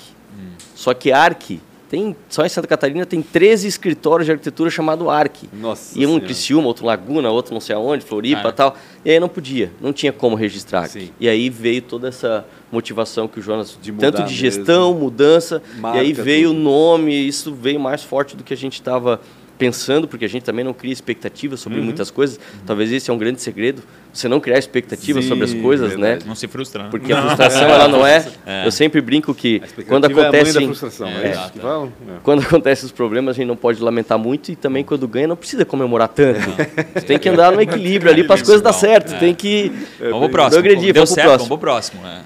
Só que a ARC, tem, só em Santa Catarina tem 13 escritórios de arquitetura chamado ARC. Nossa E um em. Criciúma, outro em Laguna, outro não sei aonde, Floripa Cara. e tal. E aí não podia, não tinha como registrar. Sim. E aí veio toda essa motivação que o Jonas, De tanto de mesmo. gestão, mudança, Marca e aí veio o nome, isso veio mais forte do que a gente estava pensando, porque a gente também não cria expectativas sobre Uhum. muitas coisas. Talvez esse é um grande segredo, você não criar expectativas Sim, sobre as coisas, verdade. né? Não se frustra, né? Porque a frustração ela não é, Eu sempre brinco que quando é a mãe da acontecem frustração, É, é, isso exato. que falam? É. quando acontecem os problemas, a gente não pode lamentar muito e também quando ganha não precisa comemorar tanto. Você tem que andar no equilíbrio ali para as coisas dar certo. É. Tem que Vamos pro próximo. Não agredir, Deu vamos pro certo, próximo. vamos pro próximo. é.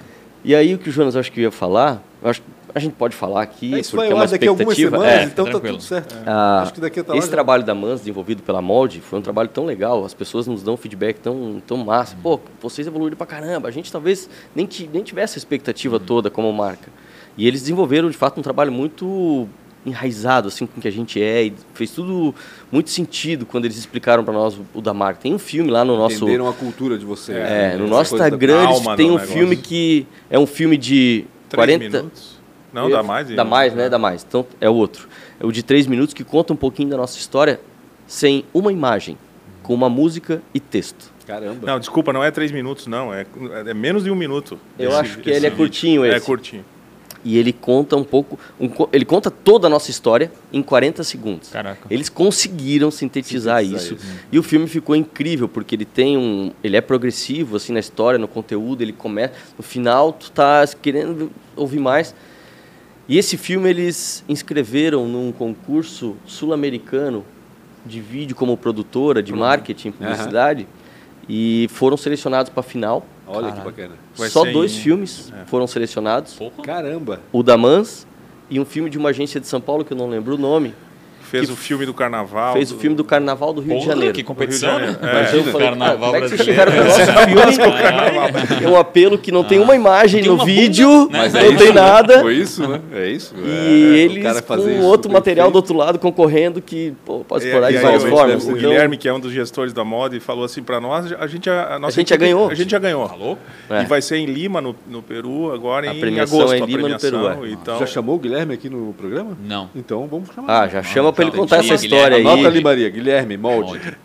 E aí o que o Jonas acho que ia falar, acho, a gente pode falar aqui É, isso porque vai é uma lá daqui a algumas expectativa. semanas, É, então tá tranquilo. tudo certo. Ah, Acho que daqui até lá esse já- trabalho da Mans, desenvolvido pela Molde, foi um trabalho tão legal. As pessoas nos dão feedback tão, tão massa. Pô, vocês evoluíram pra caramba. A gente talvez nem, nem tivesse a expectativa toda como marca. E eles desenvolveram, de fato, um trabalho muito enraizado assim com o que a gente é e fez tudo muito sentido quando eles explicaram para nós o, o da marca. Tem um filme lá no nosso Entenderam a cultura de vocês. é, né? no nosso Instagram tem um negócio. filme que é um filme de Três 40 minutos. Não, dá mais. Dá mais, né? Dá mais. Então é o outro. É o de três minutos que conta um pouquinho da nossa história sem uma imagem, com uma música e texto. Caramba. Não, desculpa, não é três minutos, não. É, é menos de um minuto. Eu esse- acho que ele é vídeo. curtinho É esse. curtinho. E ele conta um pouco, um ele conta toda a nossa história em 40 segundos. Caraca. Eles conseguiram sintetizar, Sintetizar isso. isso. E o filme ficou incrível, porque ele tem um. Ele é progressivo, assim, na história, no conteúdo, ele começa. No final, tu tá querendo ouvir mais. E esse filme eles inscreveram num concurso sul-americano de vídeo como produtora, de marketing, publicidade. E foram selecionados para a final. Olha que bacana. Vai Só dois em- filmes é. foram selecionados. Porra. Caramba. O da Mans e um filme de uma agência de São Paulo que eu não lembro o nome. Fez que o filme do Carnaval. fez o filme do Carnaval do Rio de Porra, Janeiro. que competição, de né? Mas eu É. falei, Carnaval ah, como é que vocês brasileiro. nosso filme? É um apelo que não tem uma imagem Tem no vídeo, bunda, mas não é tem isso, né? nada. Foi isso, né? É isso. E É, eles o com outro material do outro lado concorrendo que pô, pode explorar de aí várias o- formas. O Então, Guilherme, que é um dos gestores da moda, e falou assim para nós, a gente, a, a nossa A gente já ganhou. A gente já ganhou. Falou? É. E vai ser em Lima, no, no Peru, agora A em premiação agosto. é em a Lima, no premiação, Peru. Então, Já chamou o Guilherme aqui no programa? Não. Então vamos chamar. ah, já chama para ele contar essa Guilherme, história aí. Anota ali, Maria. Guilherme, molde. Molde.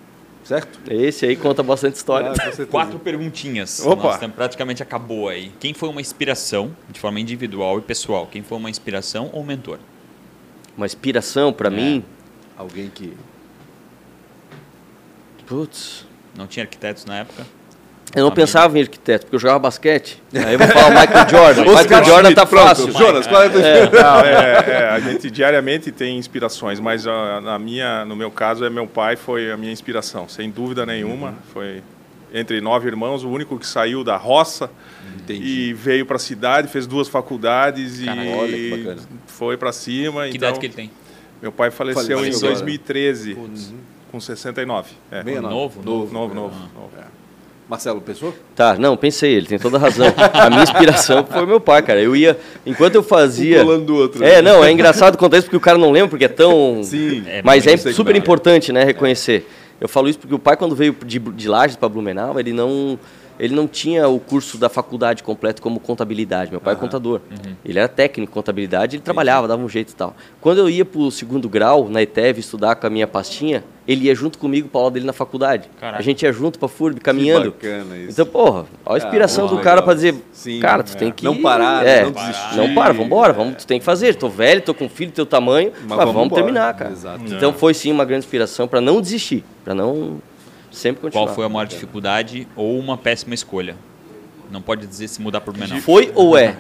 Certo? Esse aí conta bastante história. Ah. Quatro perguntinhas. Opa. Nosso tempo praticamente acabou aí. Quem foi uma inspiração, de forma individual e pessoal? Quem foi uma inspiração ou mentor? Uma inspiração para É. mim. Alguém que. Putz. Não tinha arquitetos na época? Eu não Amigo. pensava em arquiteto, porque eu jogava basquete. Aí eu vou falar o Michael Jordan. O Michael Jordan tá pronto. fácil. Jonas, qual é a tua Não, é, é, a gente diariamente tem inspirações, mas ah, na minha, no meu caso, é meu pai foi a minha inspiração, sem dúvida nenhuma. Uhum. Foi entre nove irmãos, o único que saiu da roça Entendi. e veio para a cidade, fez duas faculdades e Caraca, olha que bacana. foi para cima. Que então, idade que ele tem? Meu pai faleceu Faleceu em agora. 2013, com 69. É. Meia nove. Novo, Novo, novo, é. novo. novo. Marcelo, pensou? Tá, não, pensei, ele tem toda a razão. A minha inspiração foi meu pai, cara. Eu ia, enquanto eu fazia. Um do outro. É, não, é engraçado contar isso porque o cara não lembra, porque é tão. Sim. É, Mas é que super importante, né, reconhecer. Eu falo isso porque o pai, quando veio de, de Lages para Blumenau, ele não, ele não tinha o curso da faculdade completo como contabilidade. Meu pai é contador. Ele era técnico em contabilidade, ele trabalhava, dava um jeito e tal. Quando eu ia para o segundo grau, na ETEV, estudar com a minha pastinha, ele ia junto comigo para aula dele na faculdade. Caraca. A gente ia junto para FURB, caminhando. Que bacana isso. Então, porra, olha a inspiração Ah, do cara para dizer, Sim, cara, tu é. tem que Não parar, é, não não, desistir. para, vambora, vamos, tu tem que fazer. Tô velho, tô com filho do teu tamanho, mas, vamos vamos, embora. terminar, cara. Exato. Então foi sim uma grande inspiração para não desistir, para não sempre continuar. Qual foi a maior dificuldade ou uma péssima escolha? Não pode dizer se mudar por menor. Foi ou é?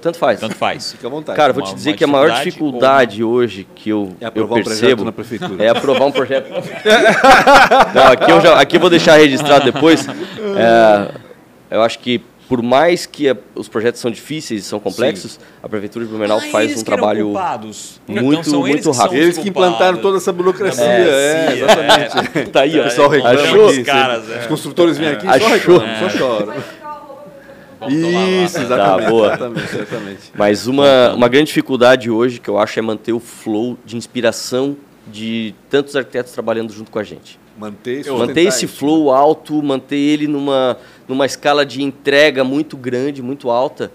Tanto faz. Tanto faz. Fica à vontade. Cara, eu vou Uma- te dizer que a maior dificuldade dificuldade hoje que eu, É eu um percebo na prefeitura. é aprovar um projeto. Não, aqui eu, já, aqui eu vou deixar registrado depois. É, eu acho que por mais que a- os projetos são difíceis e são complexos, a prefeitura de Blumenau Ah, faz eles um trabalho culpados. muito- Então são eles muito que são rápido. Eles que implantaram toda essa burocracia. É, É, sim, exatamente. Tá aí, ó. O pessoal reclama Achou? aqui, Os caras, é. Os construtores vêm aqui e só Achou? reclamam, só choram. Isso, exatamente. Tá, boa. Exatamente, exatamente. Mas uma, uma grande dificuldade hoje que eu acho é manter o flow de inspiração de tantos arquitetos trabalhando junto com a gente. Manter, manter sustentar esse flow alto, manter ele numa, numa escala de entrega muito grande, muito alta.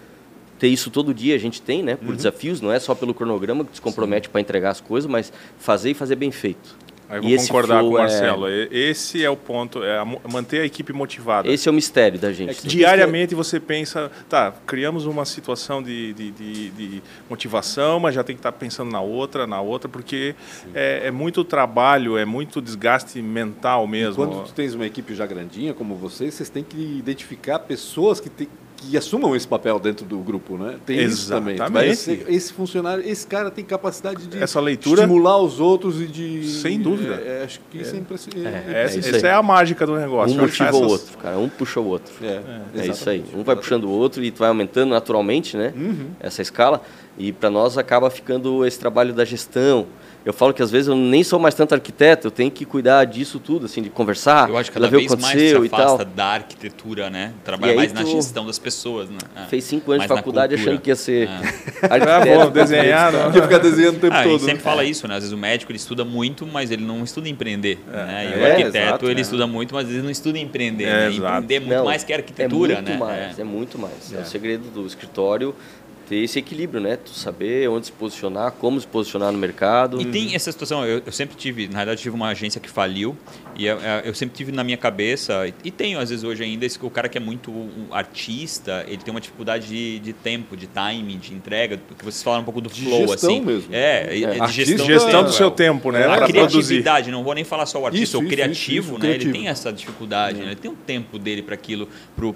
Ter isso todo dia a gente tem, né? Por desafios, não é só pelo cronograma que se compromete para entregar as coisas, mas fazer e fazer bem feito. Aí eu E vou esse concordar com o é- Marcelo. E- Esse é o ponto, é manter a equipe motivada. Esse é o mistério da gente. É que- Diariamente você pensa, tá, criamos uma situação de, de, de- de motivação, mas já tem que estar pensando na outra, na outra, porque é, é muito trabalho, é muito desgaste mental mesmo. Quando tu tens uma equipe já grandinha como vocês, vocês têm que identificar pessoas que, te- que assumam esse papel dentro do grupo, né? Tem isso também. Tu vai Exatamente. ser- esse funcionário, esse cara tem capacidade de Essa leitura- estimular os outros e de. Sem dúvida. É, é, acho que isso é impressionante. É Essa, isso essa aí. é a mágica do negócio. Um motiva o essas- outro, cara. Um puxa o outro. É, É isso aí. exatamente. Um vai puxando o outro e tu vai aumentando naturalmente, né? Essa escala. E para nós acaba ficando esse trabalho da gestão. Eu falo que às vezes eu nem sou mais tanto arquiteto, eu tenho que cuidar disso tudo, assim, de conversar, Eu acho que cada vez mais se afasta da arquitetura, né? Trabalha mais na gestão das pessoas, né? É. Fez cinco anos Mais de faculdade achando que ia ser É. Ah, arquiteto. bom, desenhar. não. Ia ficar desenhando o tempo Ah, a todo. gente sempre né? fala isso, né? Às vezes o médico ele estuda muito, mas ele não estuda empreender. né? E o é, arquiteto exato, ele né? estuda muito, mas ele não estuda empreender. É, né? exato. Empreender é muito Não, mais que arquitetura, é muito né? Mais, É. é. muito mais. É. o segredo do escritório ter esse equilíbrio, né? Tu saber onde se posicionar, como se posicionar no mercado. E tem essa situação, eu, eu sempre tive, na verdade, tive uma agência que faliu, e eu, eu sempre tive na minha cabeça, e, e tenho às vezes hoje ainda, esse, o cara que é muito um artista, ele tem uma dificuldade de, de tempo, de timing, de entrega, porque vocês falaram um pouco do De flow, gestão assim. mesmo. É, e- é de Artista- gestão, Gestão do seu tempo. né? A Para produzir. criatividade, não vou nem falar só o artista, Isso, o isso, criativo, isso, isso, né? criativo. Ele tem essa dificuldade, né? Ele tem um tempo dele para aquilo,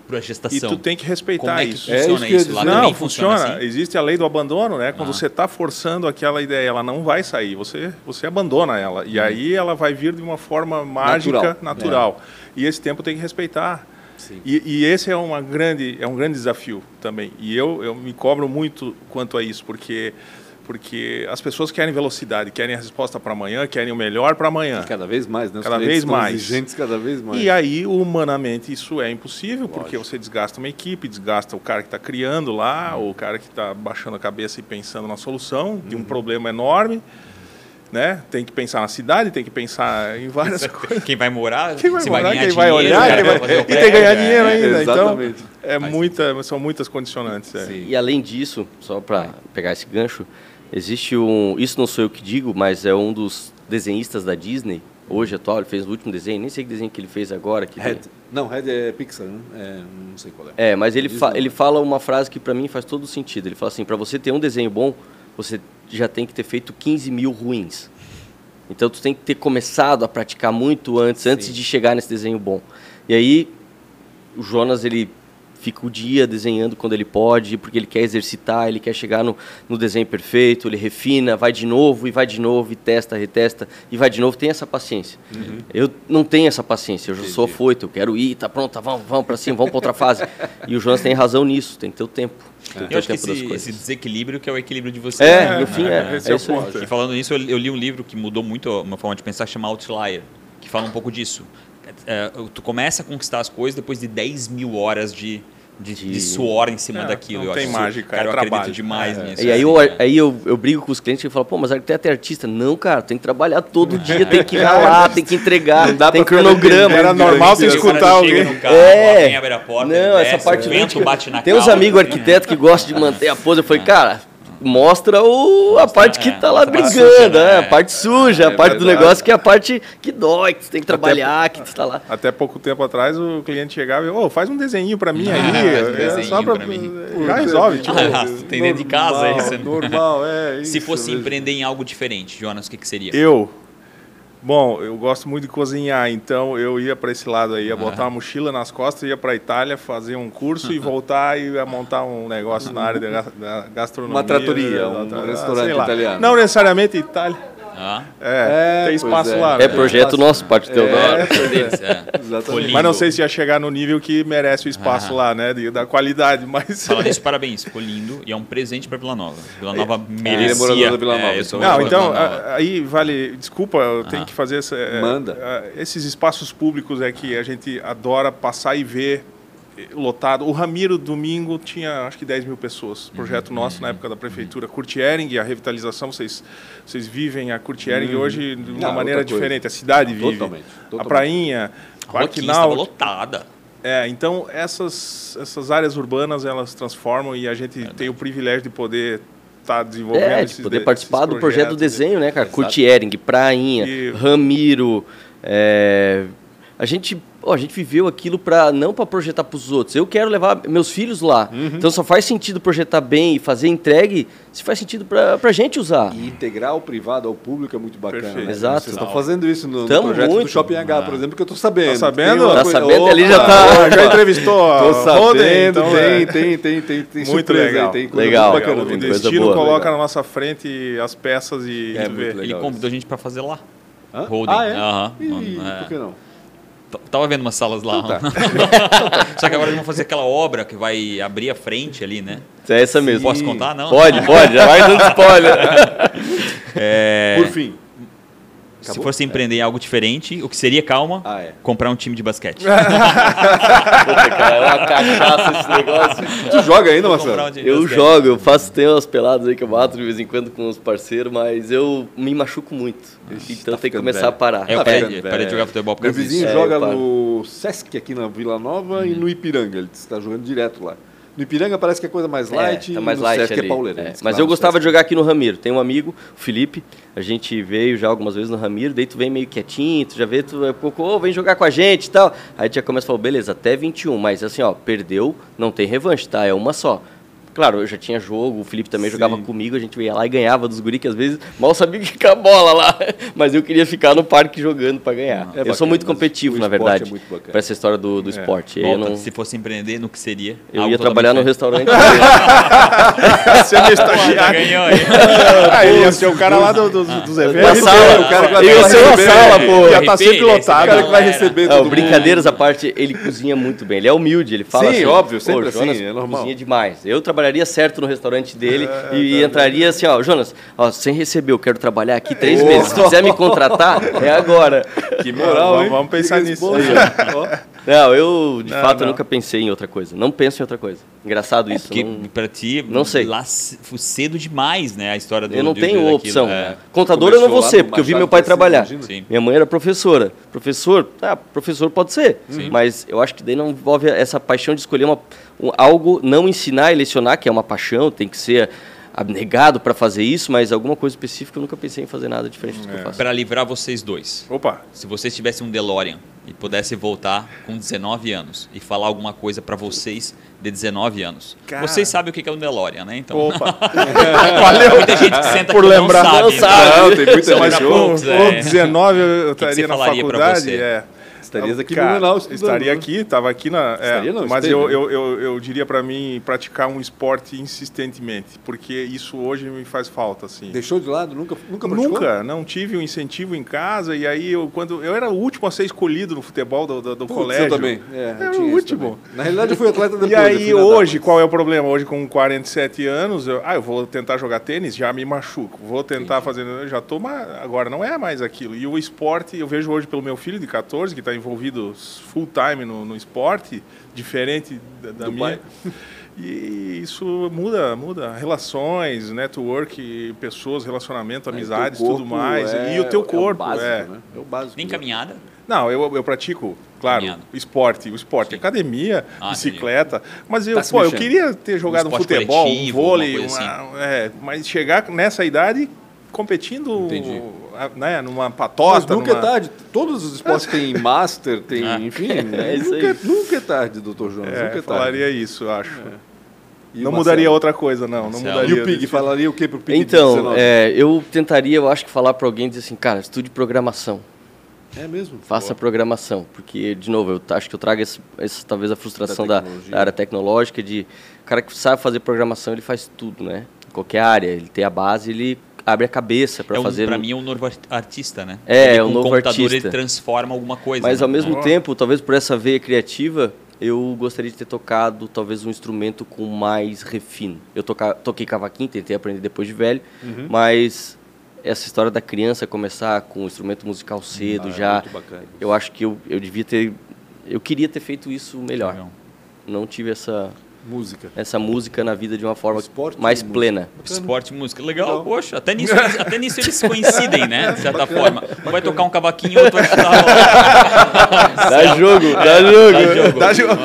para a E gestação. tu tem que respeitar Como é que isso. É funciona isso que eu ia isso? Lá dizer. também Não, funciona. assim? Existe a lei do abandono, né? Quando Ah. você está forçando aquela ideia, ela não vai sair, você, você abandona ela. E aí ela vai vir de uma forma mágica, Natural. natural. E esse tempo tem que respeitar. E, e esse é, uma grande, é um grande desafio também. E eu, eu me cobro muito quanto a isso, porque, porque as pessoas querem velocidade, querem a resposta para amanhã, querem o melhor para amanhã. Cada vez mais, né? Os Cada vez mais. exigentes cada vez mais. E aí, humanamente, isso é impossível, porque você desgasta uma equipe, desgasta o cara que está criando lá, ou o cara que está baixando a cabeça e pensando na solução de um problema enorme. Né? Tem que pensar na cidade, tem que pensar em várias coisas. Quem vai morar, Quem vai se morar, ganhar quem vai dinheiro, olhar, o cara quem vai... fazer o e tem que ganhar prédio, dinheiro é. ainda. Então, Exatamente. é Faz muita, são muitas condicionantes. é. E além disso, só para pegar esse gancho, existe um. Isso não sou eu que digo, mas é um dos desenhistas da Disney, hoje atual, ele fez o último desenho, nem sei que desenho que ele fez agora. Que Red. Não, Red é Pixar, né? É, não sei qual é. É, mas ele, fa- ele fala uma frase que para mim faz todo sentido. Ele fala assim: para você ter um desenho bom, você já tem que ter feito 15 mil ruins. Então tu tem que ter começado a praticar muito antes, antes de chegar nesse desenho bom. E aí o Jonas ele fica o dia desenhando quando ele pode, porque ele quer exercitar, ele quer chegar no, no desenho perfeito, ele refina, vai de novo e vai de novo e testa, retesta e vai de novo. Tem essa paciência. Eu não tenho essa paciência, eu já sou Entendi. foito, eu quero ir, tá pronto, tá, vamos, vamos para cima, vamos para outra fase. E o Jonas tem razão nisso, tem que ter o tempo. Tem que ter Eu o acho que tempo das esse, coisas. esse desequilíbrio que é o equilíbrio de vocês. É, né? no fim é. esse é é o isso aí. ponto. E falando nisso, eu, eu li um livro que mudou muito a uma forma de pensar, chama Outlier, que fala um pouco disso. É, tu começa a conquistar as coisas depois de 10 mil horas de, de, de De- suor em cima É, daquilo. não eu tem acho mágica, cara, é eu acredito trabalho. demais É. nisso. E aí assim, eu, cara. aí eu, eu brigo com os clientes e falo, pô, mas arquiteto é artista. Não, cara, tem que trabalhar todo dia, tem que ralar, tem que entregar, Não dá tem cronograma. Era normal você escutar alguém. carro, É. alguém abre a porta, Não, ele essa desce, parte o vento bate na Tem uns amigos assim, arquitetos que gostam de manter a pose. Eu falei, cara, mostra o, a parte que é, tá lá mostra a parte brigando, suja, né? a parte suja, a É parte do negócio que é a parte que dói, que você tem que trabalhar, que você tá lá. Até pouco tempo atrás o cliente chegava e, ô, faz um desenho para mim Ah, aí. faz um é só pra, pra mim. Já resolve, tipo. Ah, tem dentro de casa Normal, isso. né? Normal, é isso. Se fosse mesmo. empreender em algo diferente, Jonas, o que, que seria? Eu, bom, eu gosto muito de cozinhar, então eu ia para esse lado aí, ia botar uma mochila nas costas, ia para Itália fazer um curso e voltar e ia montar um negócio na área da ga- da gastronomia. Uma trattoria, da- um da- restaurante lá. italiano. Não necessariamente Itália. Ah, É, É, tem espaço é. lá. É projeto nosso, parte do É. é. Exatamente. Polindo. Mas não sei se ia chegar no nível que merece o espaço Ah. lá, né? da qualidade, mas. Falando nisso, parabéns, ficou lindo e é um presente para Vila Nova. Vila Nova Ele é morador da Vila Nova, eu sou então. Não, então, Nova. aí vale. Desculpa, eu tenho Ah. que fazer essa. é, Manda. é, esses espaços públicos é que a gente adora passar e ver lotado. O Ramiro, domingo, tinha acho que 10 mil pessoas. Projeto nosso na época da prefeitura. Curtiering, a revitalização, vocês, vocês vivem a Curtiering hoje de uma Não, maneira outra coisa. diferente. A cidade vive. Totalmente, A totalmente. prainha, A 15 estava Náutico. lotada. É, então essas, essas áreas urbanas elas transformam e a gente tem o privilégio de poder estar desenvolvendo É, de poder de- participar do projeto do projetos. desenho, né, cara? Exato. Curtiering, Prainha, E- Ramiro. é, A gente, ó, a gente viveu aquilo para não para projetar para os outros. Eu quero levar meus filhos lá. Uhum. Então só faz sentido projetar bem e fazer entregue se faz sentido para a gente usar. E integrar o privado ao público é muito bacana. Perfeito. né? Exato. Vocês estão fazendo isso no, Tamo projeto do muito. Shopping H, por exemplo, que eu tô sabendo. Tá sabendo? Tá coisa- sabendo? Ali já Opa, tá- Ah, já entrevistou Tô sabendo, então, tem, é. tem, tem, tem, tem Muito surpresa aí, legal. tem coisa Legal. muito bacana O destino boa. coloca Legal. na nossa frente as peças e É tu muito vê. legal. Ele convidou a gente para fazer lá. Hã? Holding. Ah, é? Aham. Ih, É. por que não? Tava vendo umas salas lá. Então tá. Só que agora eles vão fazer aquela obra que vai abrir a frente ali, né? É essa mesmo. Posso contar? Não? Pode, pode, já vai dando spoiler. É, Por fim. Se acabou? fosse empreender em algo diferente, o que seria, calma, Ah, é. comprar um time de basquete. Puta, cara, é uma cachaça esse negócio. Tu joga ainda, um Marcelo? de Eu basquete. jogo, eu faço, tem umas peladas aí que eu bato de vez em quando com os parceiros, mas eu me machuco muito. Ixi, então tá tem que começar velho. a parar. É, eu Tá parei, ficando parei de jogar futebol por Meu causa vizinho disso. É, joga eu no Sesc aqui na Vila Nova e no Ipiranga. Ele está jogando direto lá. No Ipiranga parece que é coisa mais light é, e tá mais no light Sesc é pauleira. É, que Mas lá eu gostava de jogar aqui no Ramiro. Tem um amigo, o Felipe. A gente veio já algumas vezes no Ramiro, daí tu vem meio quietinho, tu já vê, tu é pouco, ô, vem jogar com a gente e tal. Aí tu já começa a falar, beleza, até 21, mas assim, ó, perdeu, não tem revanche, tá? É uma só. Claro, eu já tinha jogo, o Felipe também Sim. jogava comigo, a gente ia lá e ganhava dos guri, que às vezes mal sabia que ficar a bola lá. Mas eu queria ficar no parque jogando para ganhar. É eu bacana, sou muito competitivo, o na esporte verdade, é para essa história do, do esporte. Eu, Volta, não, Se fosse empreender, no que seria? eu ia trabalhar no restaurante. Você é meu Já estagiário. ganhou aí. Ah, ele ia ser o cara lá do- do- dos da eventos. sala, o cara que vai ia ser receber, sala, é, pô. ia RP, tá sempre lotado. O cara que vai receber Não, todo brincadeiras à parte, ele cozinha muito bem. Ele é humilde, ele fala Sim, assim. óbvio, "Pô, sempre assim, Jonas é normal." Cozinha demais. Eu trabalharia certo no restaurante dele É, e entraria assim, ó, Jonas, ó, sem receber, eu quero trabalhar aqui três Ô. meses. Se quiser me contratar, é agora. Que moral, Vamos- hein? vamos pensar Que nisso. responsa. Ó. Não, eu de Não, fato não. nunca pensei em outra coisa. Não penso em outra coisa. Engraçado isso. Porque não- pra ti, Não sei. lá cedo demais, né? A história do eu não do- tenho daquilo, opção. é. Contador eu não vou ser, porque eu vi meu pai trabalhar. Sim. Minha mãe era professora. Professor, ah, professor pode ser. Mas eu acho que daí não envolve essa paixão de escolher uma, um- algo, não ensinar e lecionar, que é uma paixão, tem que ser abnegado para fazer isso, mas alguma coisa específica eu nunca pensei em fazer nada diferente do que eu faço. Pra livrar vocês dois. Opa, Se vocês tivessem um DeLorean e pudesse voltar com 19 anos e falar alguma coisa pra vocês de 19 anos. Cara. Vocês sabem o que é um DeLorean, né? Então, opa. Valeu. muita gente que senta Por aqui lembrar. não sabe. Não sabe. Não, tem muita Com, poucos, com é. 19 eu estaria na falaria pra faculdade. você? É. Estarias aqui Cara, no Menal estudando. Estaria né? aqui, estava aqui na. é, Estaria não, mas eu, né? eu, eu, eu diria para mim praticar um esporte insistentemente, porque isso hoje me faz falta, assim. Deixou de lado? Nunca, nunca praticou? Nunca, não tive um incentivo em casa e aí eu quando eu era o último a ser escolhido no futebol do, do, do Putz, colégio. Eu também. É, Era o último. também. Na realidade, eu fui atleta depois. E aí hoje, qual é o problema? Hoje com 47 anos, eu, ah, eu vou tentar jogar tênis, já me machuco. Vou tentar fazer, eu já tô, agora não é mais aquilo. E o esporte, eu vejo hoje pelo meu filho de 14, que está envolvido full time no, no esporte, diferente da, da minha. E isso muda, muda relações, network, pessoas, relacionamento, o teu amizades, corpo tudo mais. é- e o teu é corpo, básico, é. né? É o básico. Nem caminhada. Não, eu, eu pratico, claro, Caminhada. esporte, o esporte, Sim. academia, Ah, bicicleta, mas eu, Tá pô, eu queria ter jogado um, esporte futebol, um vôlei, uma- é, mas chegar nessa idade competindo, Entendi. Né, numa Mas patota, nunca é numa... tarde. Todos os esportes têm master, tem, Ah. enfim. É isso nunca, aí. nunca é tarde, doutor Jonas. É, nunca é tarde. falaria isso, eu acho. E não Marcelo? mudaria outra coisa, não. não mudaria E o Pig, falaria o que pro Pig? de Então, 19? é, eu tentaria, eu acho que falar para alguém dizer assim, cara, estude programação. É mesmo? Faça programação, porque, de novo, eu acho que eu trago esse, esse- talvez a frustração Da da, da área tecnológica, de o cara que sabe fazer programação, ele faz tudo, né? Em qualquer área, ele tem a base, ele abre a cabeça para É um, fazer... um- mim é um novo ar- artista, né? É, Ele, é um novo computador artista. ele transforma alguma coisa. Mas né? ao mesmo É. tempo, talvez por essa veia criativa, eu gostaria de ter tocado talvez um instrumento com mais refino. Eu toca, toquei cavaquinho, tentei aprender depois de velho, Uhum. mas essa história da criança começar com um instrumento musical cedo Ah, já, muito bacana. eu acho que eu, eu devia ter, eu queria ter feito isso melhor. Legal. Não tive essa Música. essa música na vida de uma forma Esporte mais e plena. Esporte e música. Legal, Legal. poxa. Até nisso, eles, até nisso eles coincidem, né? De certa Bacana, forma. Um vai tocar um cavaquinho, outro vai chutar Dá jogo, dá jogo. Dá jogo. Dá jogo.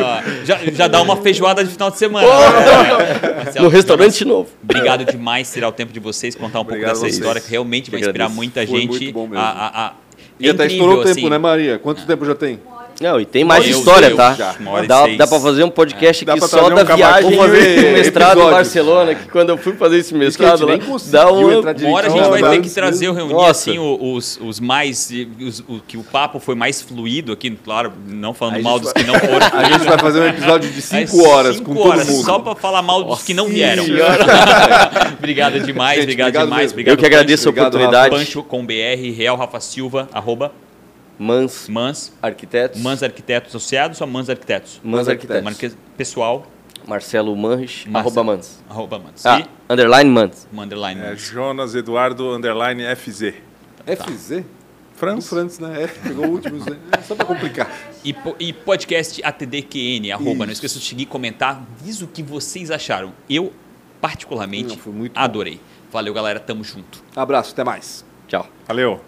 Já, já dá uma feijoada de final de semana. É. Marcelo, No restaurante novo. Obrigado demais tirar o tempo de vocês, contar um pouco Obrigado a dessa história que realmente vai inspirar agradeço. muita Foi gente. muito bom mesmo. A, a, a- E é até incrível, estourou o tempo, assim. né, Maria? Quanto tempo já tem? Não, e tem mais Meu história, Deus, tá? Uma Dá, dá pra fazer um podcast Dá aqui só da um viagem e mestrado em. Barcelona, que quando eu fui fazer esse a mestrado lá, dá um... entrar Uma hora a gente vai ter que trazer, mesmo. reunir Nossa. assim o- os, os mais. Os, o, que o papo foi mais fluido aqui, claro, não falando a mal dos vai- que não foram. A gente vai fazer um episódio de 5 Mas horas cinco com todo horas, mundo. Só pra falar mal dos que não vieram. obrigado demais, Gente, obrigado, obrigado demais. Obrigado, Eu que agradeço a Obrigado, oportunidade. Pancho com BR, Real Rafa Silva, arroba Mans Mans, Arquitetos, Mans Arquitetos Associados ou Mans Arquitetos? Mans Arquitetos, Marque- Pessoal, Marcelo Manrich, Marcelo. arroba Mans. arroba Mans. Ah, E underline Mans. Underline É, Mans. Jonas Eduardo Underline FZ. FZ? Do Franz? Franz, né? F, pegou o último. Z. É Só pra complicar. E, po- e podcast ATDQN, arroba. Não esqueça de seguir e comentar. Diz o que vocês acharam. Eu, particularmente, Não, foi muito bom. adorei. Valeu, galera. Tamo junto. Abraço, até mais. Tchau. Valeu.